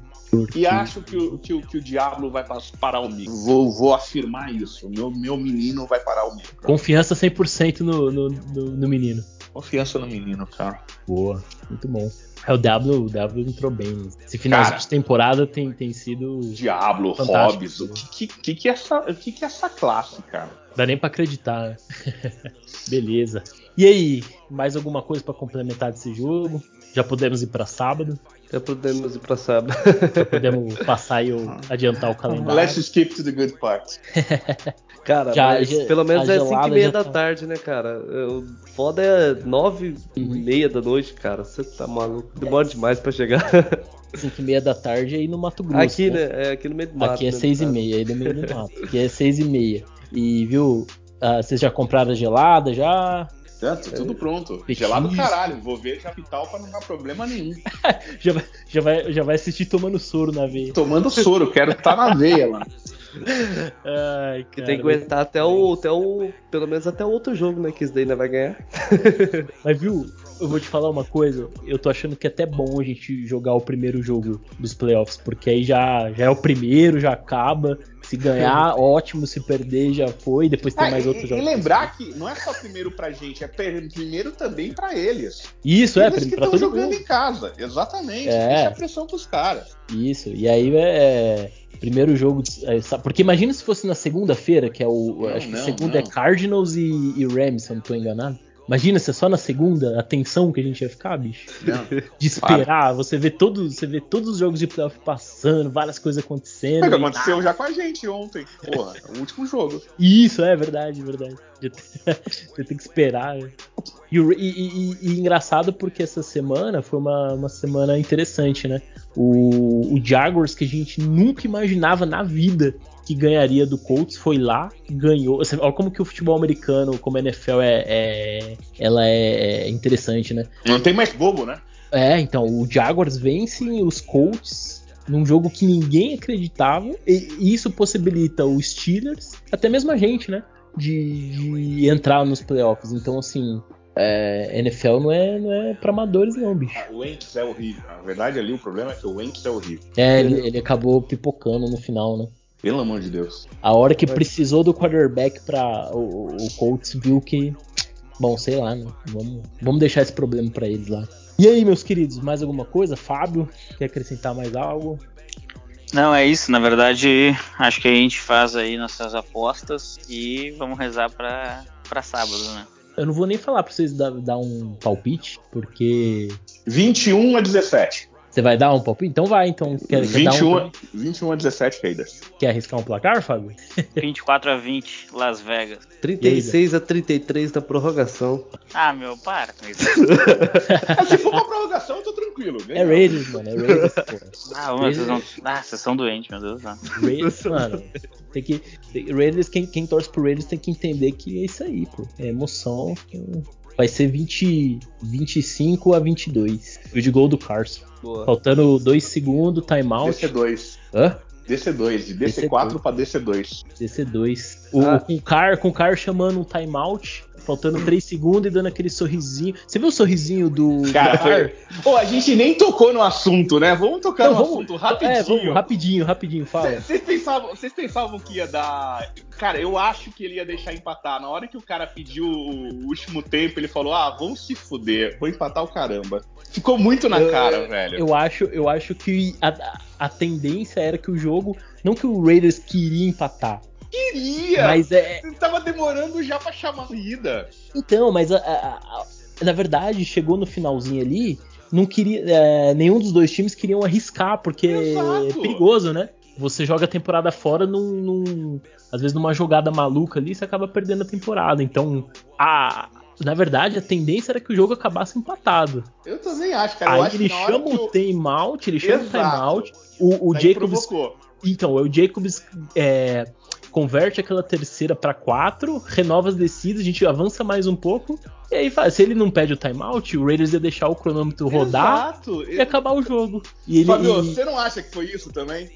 E acho que o, que, o, que o Diablo vai parar o micro. Vou, vou afirmar isso. Meu, meu menino vai parar o micro. Confiança 100% no, no, no, no menino. Confiança no menino, cara. Boa, muito bom. É, o W, o W entrou bem. Esse final de temporada tem, tem sido. Diablo, Hobbs, o que, que, que, é essa, o que, que é essa classe, cara? Dá nem pra acreditar, né? Beleza. E aí, mais alguma coisa para complementar desse jogo? Já podemos ir para sábado? Já podemos ir para sábado. Já podemos passar e adiantar o calendário. Let's skip to the good part. Cara, já, já, pelo menos é 5 e meia da tá... tarde, né, cara? O foda é 9 e meia da noite, cara. Você tá maluco. Demora demais pra chegar. 5 e meia da tarde aí no Mato Grosso. Aqui, né? né? É aqui no meio do mato. Aqui é 6 né, e meia, aí no meio do mato. Aqui é 6 e meia. E, viu, uh, vocês já compraram a gelada já? Certo, tudo pronto. Pequinho. Gelado caralho, vou ver capital pra não dar problema nenhum. já, vai, já, vai, já vai assistir tomando soro na veia. Tomando soro, quero estar tá na veia lá. Ai, cara, tem que aguentar até o, até o. Pelo menos até o outro jogo, né? Que isso daí ainda vai ganhar. Mas viu, eu vou te falar uma coisa. Eu tô achando que é até bom a gente jogar o primeiro jogo dos playoffs, porque aí já, já é o primeiro, já acaba. Se ganhar, ótimo. Se perder, já foi. Depois tem ah, mais outros jogos. E lembrar que não é só primeiro pra gente, é primeiro também pra eles. Isso, é, eles é, pra todo jogando mundo. em casa. Exatamente. É. Deixa a pressão pros caras. Isso. E aí é. Primeiro jogo. É, porque imagina se fosse na segunda-feira, que é o. Não, acho que não, segunda é não. é Cardinals e, e Rams, se eu não tô enganado. Imagina se é só na segunda a tensão que a gente ia ficar, bicho. Não, de esperar, para. você vê todos, você vê todos os jogos de playoff passando, várias coisas acontecendo. É que aconteceu nada. já com a gente ontem. Porra, o último jogo. Isso, é verdade, verdade. Você tem que esperar. E, e, e, engraçado porque essa semana foi uma, uma semana interessante, né? O, o Jaguars que a gente nunca imaginava na vida que ganharia do Colts foi lá, ganhou. olha como que o futebol americano, como a NFL é, é ela é interessante, né? Não tem mais bobo, né? É, então o Jaguars vence os Colts num jogo que ninguém acreditava e isso possibilita os Steelers, até mesmo a gente, né, de, de entrar nos playoffs. Então assim, é, NFL não é, não é pra amadores, não, bicho. Ah, o Wentz é horrível. Na verdade, ali o problema é que o Wentz é horrível. É, ele, ele acabou pipocando no final, né? Pelo amor de Deus. A hora que precisou do quarterback para o, o Colts viu que. Bom, sei lá, né? Vamos, vamos deixar esse problema para eles lá. E aí, meus queridos, mais alguma coisa? Fábio, quer acrescentar mais algo? Não, é isso. Na verdade, acho que a gente faz aí nossas apostas e vamos rezar para sábado, né? Eu não vou nem falar pra vocês dar, dar um palpite, porque. 21 a 17. Você vai dar um palpite? Então vai, então. Quer, 21, quer um... 21 a 17 Raiders. Quer arriscar um placar, Fábio? 24 a 20, Las Vegas. 36 a 33 da prorrogação. Ah, meu, para com isso. Se for pra prorrogação, eu tô tranquilo. É Raiders, mano. É Raiders, Ah, mano, vocês, não... ah, vocês são doentes, meu Deus. Não. Raiders, mano. Tem que. Raiders, quem, quem torce pro Raiders tem que entender que é isso aí, pô. É emoção. Vai ser 20, 25 a 22. O de gol do Carson. Boa. Faltando 2 segundos, timeout. DC2. Hã? DC2, de DC4 para DC2. DC2. O, ah. Com o Car, com o Car chamando um timeout, faltando 3 segundos e dando aquele sorrisinho. Você viu o sorrisinho do. Cara, foi... Pô, a gente nem tocou no assunto, né? Vamos tocar Não, no vamos... assunto rapidinho. É, vamos, rapidinho, rapidinho, fala. Vocês pensavam, pensavam que ia dar. Cara, eu acho que ele ia deixar empatar. Na hora que o cara pediu o último tempo, ele falou: ah, vamos se fuder, vou empatar o caramba. Ficou muito na eu, cara, velho. Eu acho, eu acho que a, a tendência era que o jogo. Não que o Raiders queria empatar. Queria! Mas é. Tava demorando já pra chamar a ida. Então, mas a, a, a, na verdade, chegou no finalzinho ali. Não queria. É, nenhum dos dois times queriam arriscar, porque Exato. é perigoso, né? Você joga a temporada fora num, num, Às vezes numa jogada maluca ali, você acaba perdendo a temporada. Então, a, na verdade, a tendência era que o jogo acabasse empatado. Eu também acho, cara. Eu Aí acho ele chama o timeout, ele chama Exato. o timeout. O, o Jacobs. Provocou. Então, o Jacobs é, converte aquela terceira para quatro, renova as descidas, a gente avança mais um pouco. E aí, se ele não pede o timeout, o Raiders ia deixar o cronômetro rodar Exato. e acabar o jogo. E ele, Fabio, e... você não acha que foi isso também?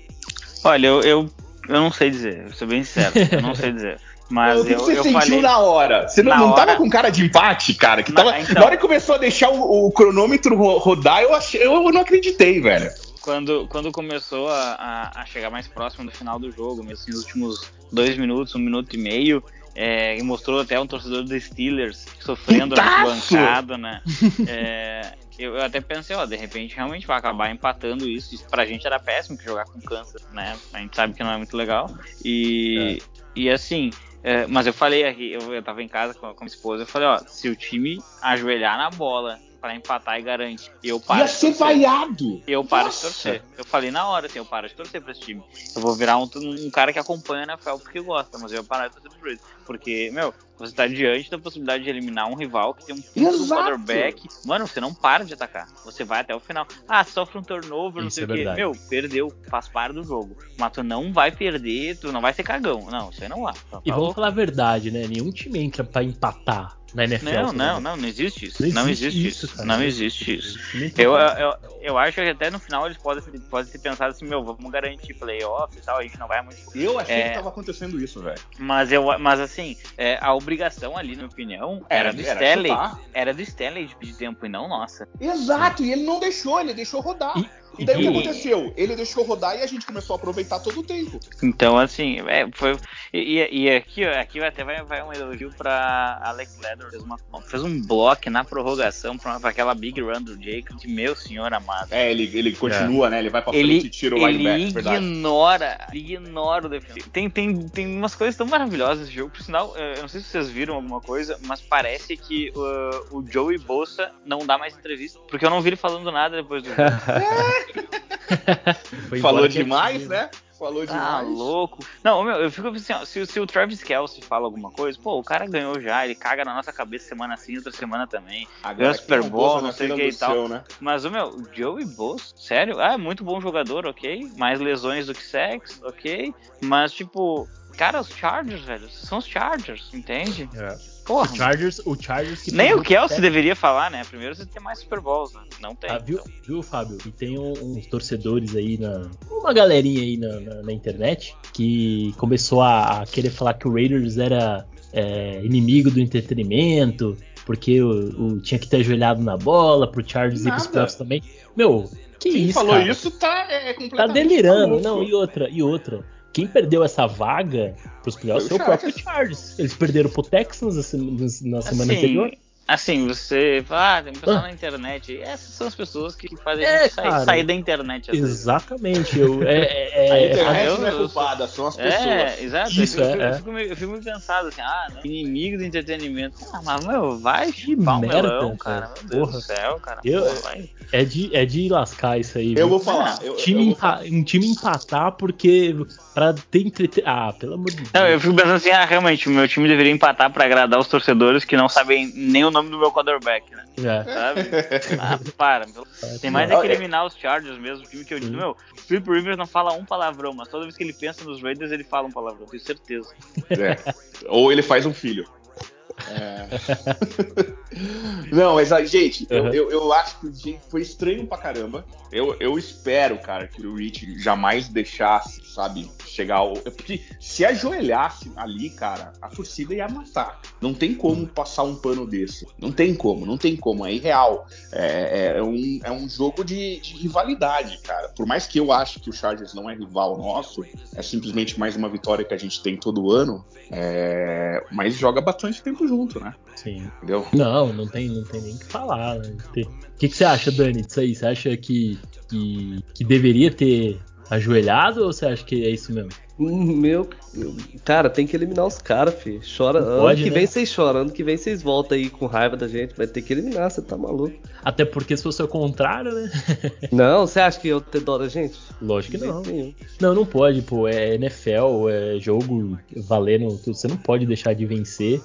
Olha, eu, eu, eu não sei dizer, vou ser bem sincero, eu não sei dizer. Mas o que eu, você eu sentiu falei... na hora? Você não, não hora... tava com cara de empate, cara? Que tava... então... Na hora que começou a deixar o, o cronômetro rodar, eu, achei, eu não acreditei, velho. quando, quando começou a, a, chegar mais próximo do final do jogo, mesmo assim, nos últimos dois minutos, um minuto e meio, é, e mostrou até um torcedor dos Steelers sofrendo na bancada, né? É, eu, eu, até pensei, ó, de repente realmente vai acabar empatando isso. Isso pra gente era péssimo que jogar com câncer, né? A gente sabe que não é muito legal. E, é. e assim, é, mas eu falei aqui, eu, eu tava em casa com, a minha esposa, eu falei, ó, se o time ajoelhar na bola para empatar e garante. Eu paro Ia ser vaiado! Eu paro Nossa. de torcer. Eu falei na hora, assim, eu paro de torcer pra esse time. Eu vou virar um, um cara que acompanha a NFL porque gosta, mas eu vou parar de torcer pro Brady. Porque, meu, você tá diante da possibilidade de eliminar um rival que tem um quarterback. Mano, você não para de atacar. Você vai até o final. Ah, sofre um turnover, não sei é o quê. Meu, perdeu, faz parte do jogo. Mas tu não vai perder, tu não vai ser cagão. Não, isso aí não vai. e vamos falar a verdade, né? Nenhum time entra pra empatar na NFL. Não, não, não, não existe isso. Não, existe, isso. isso não existe isso. Eu, eu, eu acho que até no final eles podem, podem ter pensado assim, meu, vamos garantir playoff e tal, a gente não vai muito. Eu achei é, que tava acontecendo isso, velho. Mas eu, mas assim, é, a obrigação ali, na minha opinião, era, era do era Stanley. Chutar. Era do Stanley de pedir tempo e não nossa. Exato, e ele não deixou, ele deixou rodar. E, e daí e... o que aconteceu? Ele deixou rodar e a gente começou a aproveitar todo o tempo. Então, assim, é, foi. E, e aqui, aqui até vai, vai um elogio pra Alex Leather. Fez, uma, fez um bloco na prorrogação pra, pra aquela big run do Jacob, que meu senhor amado. É, ele, ele continua, é. né? Ele vai pra frente ele, e tira o ele linebacker, ignora, ele ignora o defensor. Tem, tem, tem umas coisas tão maravilhosas nesse jogo. Por sinal, eu não sei se vocês viram alguma coisa, mas parece que uh, o Joey Bolsa não dá mais entrevista. Porque eu não vi ele falando nada depois do jogo. Falou demais, né? Falou ah, demais. Ah, louco. Não, meu, eu fico assim, ó, se, se, o Travis Kelsey fala alguma coisa, pô, o cara ganhou já, ele caga na nossa cabeça semana sim, outra semana também. Ganhou Super Bowl, não sei o que e tal. Seu, né? Mas o meu, Joey Boss, sério? Ah, é muito bom jogador, ok. Mais lesões do que sexo, ok. Mas, tipo, cara, os Chargers, velho, são os Chargers, entende? É. Porra. O Chargers, o Chargers que Nem o Kelsey deveria falar, né? Primeiro você tem mais Super Bowls, né? Não tem. Ah, viu, viu, Fábio? E tem uns torcedores aí na. Uma galerinha aí na, na, na internet que começou a, a, querer falar que o Raiders era é, inimigo do entretenimento, porque o, o, tinha que ter ajoelhado na bola, pro Chargers Nada. e pros playoffs também. Meu, que Quem isso? falou cara? isso tá é, Tá delirando. Não, e outra, e outra. Quem perdeu essa vaga pros playoffs foi o próprio Chargers. Eles perderam pro Texans na semana assim, anterior. Assim, você fala, ah, tem pessoal ah. na internet. Essas são as pessoas que fazem é, a gente sair, sair, da internet. Exatamente. Eu, é, é, a internet eu, não é culpada, são as pessoas. É, exato. Isso, eu, é, eu, fico, eu fico meio pensado assim, ah, não, inimigo do entretenimento. Ah, mas, meu, vai chipar um melão, cara. Meu Deus Porra. do céu, cara. Eu, Porra, vai. É de, é de lascar isso aí. Eu viu? vou falar. Eu, time eu falar. Um time empatar porque. Pra ter entretenimento. Ah, pelo amor de Deus. Não, eu fico pensando assim, ah, realmente, o meu time deveria empatar pra agradar os torcedores que não sabem nem o nome do meu quarterback, né? É. Sabe? Ah, para. Tem mais é que eliminar os Chargers mesmo, o time que eu digo, meu, o Philip Rivers não fala um palavrão, mas toda vez que ele pensa nos Raiders, ele fala um palavrão, tenho certeza. É. Ou ele faz um filho. É. Não, mas gente, uhum. eu, eu, eu, acho que foi estranho pra caramba. Eu, eu espero, cara, que o Rich jamais deixasse, sabe, chegar ao. Porque se ajoelhasse ali, cara, a torcida ia matar. Não tem como passar um pano desse. Não tem como, não tem como. É irreal. É, é, é um, é um jogo de, de, rivalidade, cara. Por mais que eu ache que o Chargers não é rival nosso, é simplesmente mais uma vitória que a gente tem todo ano. É, mas joga bastante tempo junto, né? Sim. Entendeu? Não, não tem, não tem nem o que falar. Né? O que, que você acha, Dani, disso aí? Você acha que, que, que deveria ter ajoelhado ou você acha que é isso mesmo? Meu, cara, tem que eliminar os caras, fi. Chora. Ano que né? vem vocês choram, ano que vem vocês voltam aí com raiva da gente. Vai ter que eliminar, você tá maluco. Até porque se fosse o contrário, né? não, você acha que eu ter dó da gente? Lógico que não. Não, não pode, pô. É NFL, é jogo valendo tudo. Você não pode deixar de vencer.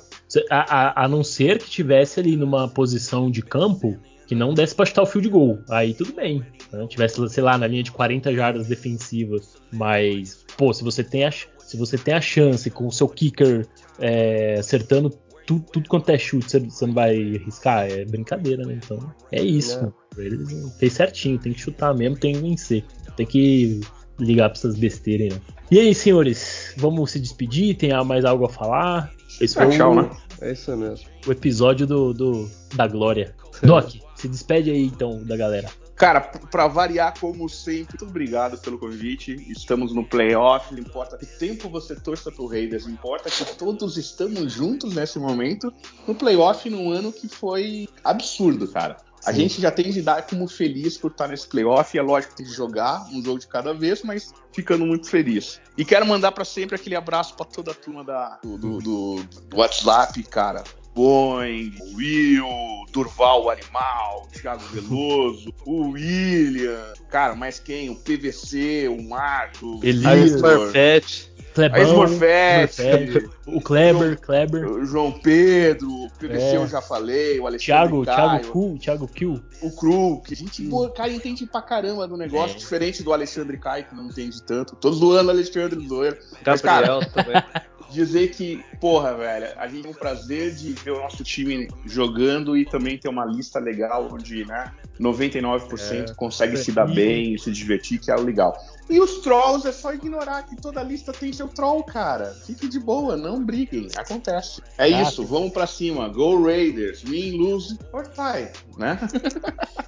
A, a, a não ser que tivesse ali numa posição de campo que não desse pra chutar o field goal. Aí tudo bem. Né? Tivesse, sei lá, na linha de 40 jardas defensivas. Mas, pô, se você tem a, se você tem a chance com o seu kicker é, acertando tudo, tudo, quanto é chute, você, não vai arriscar? É brincadeira, né? Então, é isso. É. Ele fez certinho, tem que chutar mesmo, tem que vencer. Tem que ligar pra essas besteiras aí, né? E aí, senhores, vamos se despedir? Tem mais algo a falar? Esse foi é, o, né? É isso mesmo. O episódio do, do da Glória. Doc, se despede aí então da galera. Cara, para variar, como sempre, muito obrigado pelo convite. Estamos no playoff. Não importa que tempo você torça pro Raiders, importa que todos estamos juntos nesse momento no playoff num ano que foi absurdo, cara. A Sim. gente já tem de dar como feliz por estar nesse playoff. É lógico que tem que jogar um jogo de cada vez, mas ficando muito feliz. E quero mandar para sempre aquele abraço para toda a turma da, do, do, do WhatsApp, cara. Boeing, Will, Durval o Animal, Thiago Veloso, o William, cara, mais quem? O PVC, o Marco, Elias, Perfect. Clebão, Morfete, o Kleber, João, Kleber. O João Pedro, o PVC é. eu já falei, o Alexandre Thiago, Caio, Thiago Ku, Thiago Kill. O Cru, que a gente, hum. cara, entende pra caramba do negócio, é. diferente do Alexandre Caio, que não entende tanto. Tô zoando o Alexandre Zoeiro. Gabriel Mas, cara, também. dizer que, porra, velho, a gente tem o prazer de ver o nosso time jogando e também ter uma lista legal onde, né, 99% é, consegue se dar bem, se divertir, que é o legal. E os trolls é só ignorar que toda lista tem seu troll, cara. Fique de boa, não briguem. Acontece. É ah, isso, vamos para cima. Go Raiders, win, lose or tie, né?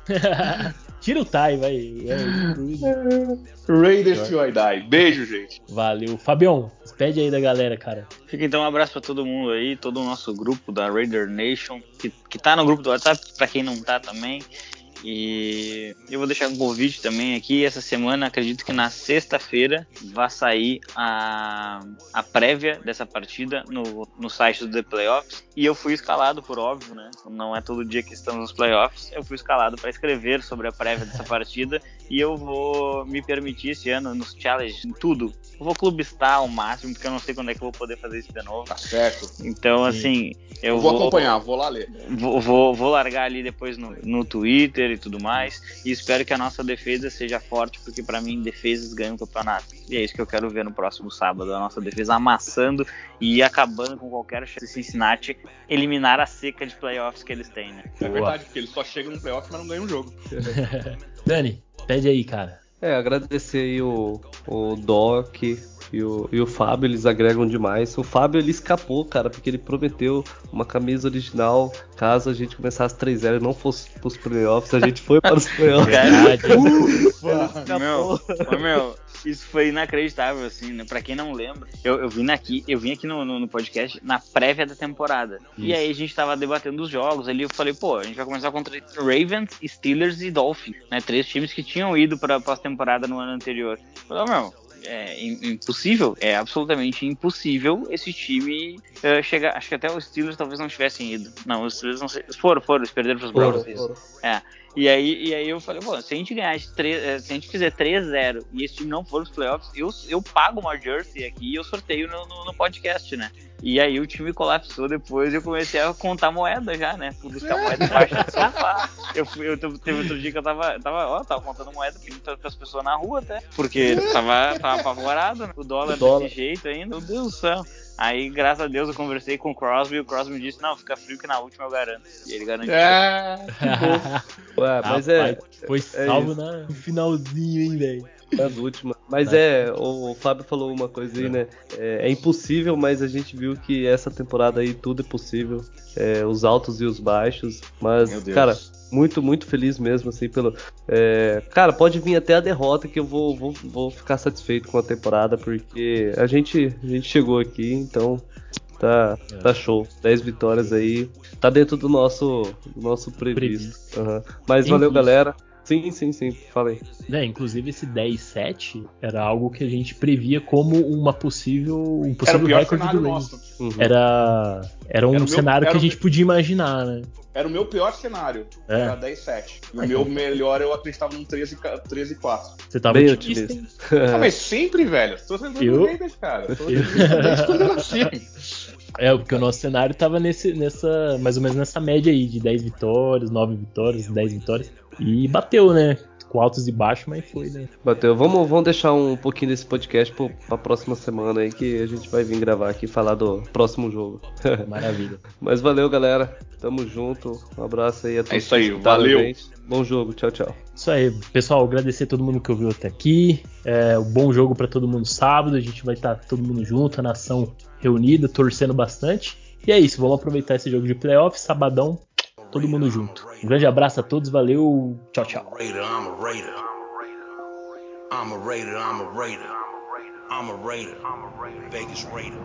Tira o tie, vai. Raiders to I die. Beijo, gente. Valeu. Fabião, despede aí da galera, cara. Fica então um abraço para todo mundo aí, todo o nosso grupo da Raider Nation, que, que tá no grupo do WhatsApp, para quem não tá também. E eu vou deixar um convite também aqui. Essa semana, acredito que na sexta-feira vai sair a, a prévia dessa partida no, no site do The Playoffs. E eu fui escalado, por óbvio, né? Não é todo dia que estamos nos playoffs. Eu fui escalado para escrever sobre a prévia dessa partida. E eu vou me permitir esse ano nos challenges, em tudo. Eu vou clubistar ao máximo, porque eu não sei quando é que eu vou poder fazer isso de novo. Tá certo. Então, Sim. assim. Eu, eu vou, vou, acompanhar, vou lá ler. Vou, vou, vou largar ali depois no, no Twitter e tudo mais. E espero que a nossa defesa seja forte, porque para mim defesas ganham o campeonato. E é isso que eu quero ver no próximo sábado, a nossa defesa amassando e acabando com qualquer chance de Cincinnati eliminar a seca de playoffs que eles têm, né? É verdade, porque eles só chegam no playoff, mas não ganham o jogo. Dani, pede aí, cara. É, agradecer aí o, o Doc, e o, e o Fábio, eles agregam demais. O Fábio, ele escapou, cara, porque ele prometeu uma camisa original caso a gente começasse 3-0 e não fosse pros playoffs. A gente foi para os playoffs. Verdade. Ufa, meu, meu, isso foi inacreditável, assim, né? Pra quem não lembra, eu, eu vim aqui, eu vim aqui no, no, no podcast na prévia da temporada. Isso. E aí a gente tava debatendo os jogos ali. Eu falei, pô, a gente vai começar contra Ravens, Steelers e Dolphins, né? Três times que tinham ido pra pós-temporada no ano anterior. Eu falei, oh, meu, é impossível, é absolutamente impossível esse time uh, chegar. Acho que até os Steelers talvez não tivessem ido. Não, os Steelers não sei, foram, foram, eles perderam para os Browns. É. E aí, e aí eu falei, pô, se a gente ganhar 3, eh, se a gente fizer 3-0 e esse time não for os playoffs, eu, eu pago uma jersey aqui e eu sorteio no, no, no podcast, né? E aí o time colapsou depois e eu comecei a contar moeda já, né? Buscar moeda embaixo do sofá. Eu, eu teve outro dia que eu tava, tava, ó, tava contando moeda para as pessoas na rua até. Porque tava, tava apavorado, né? O dólar, o dólar desse jeito ainda. Meu Deus do céu. Aí, graças a Deus, eu conversei com o Crosby e o Crosby me disse: Não, fica frio que na última eu garanto. E ele garantiu. É, Ué, mas é. Foi é salvo é no finalzinho, hein, velho. As últimas. Mas é, o Fábio falou uma coisa aí, né? É, é, impossível, mas a gente viu que essa temporada aí tudo é possível. É, os altos e os baixos. Mas, cara, muito, muito feliz mesmo, assim, pelo. É, cara, pode vir até a derrota que eu vou, vou, vou ficar satisfeito com a temporada, porque a gente, a gente chegou aqui, então tá, é. tá show. 10 vitórias aí. Tá dentro do nosso, do nosso previsto. previsto. Uhum. Mas valeu, galera. Sim, sim, sim, falei. É, inclusive esse 10-7 era algo que a gente previa como uma possível, um possível recorde do Ravens. Uhum. Era, era um era cenário meu, que a gente podia imaginar, né? Era o meu pior cenário, é. era 10-7. E o meu melhor eu acreditava num 13-4. Você tava Bem otimista. ah, mas sempre, velho. Tô sendo eu... Raiders, cara. Tô desde quando eu nasci. É, porque o nosso cenário tava nesse, nessa, mais ou menos nessa média aí, de 10 vitórias, 9 vitórias, 10 vitórias. E bateu, né? Com altos e baixos, mas foi, né? Bateu. Vamos, vamos deixar um pouquinho desse podcast pro, pra próxima semana aí, que a gente vai vir gravar aqui e falar do próximo jogo. Maravilha. mas valeu, galera. Tamo junto. Um abraço aí a todos. É isso aí, valeu. Bom jogo, tchau, tchau. Isso aí, pessoal. Agradecer a todo mundo que ouviu até aqui. É, um bom jogo para todo mundo sábado. A gente vai estar tá todo mundo junto, a nação reunida, torcendo bastante. E é isso, vamos aproveitar esse jogo de playoff, sabadão. Todo mundo junto. Um grande abraço a todos, valeu, tchau, tchau. I'm a Raider, I'm a Raider. I'm a Raider. Vegas Raider.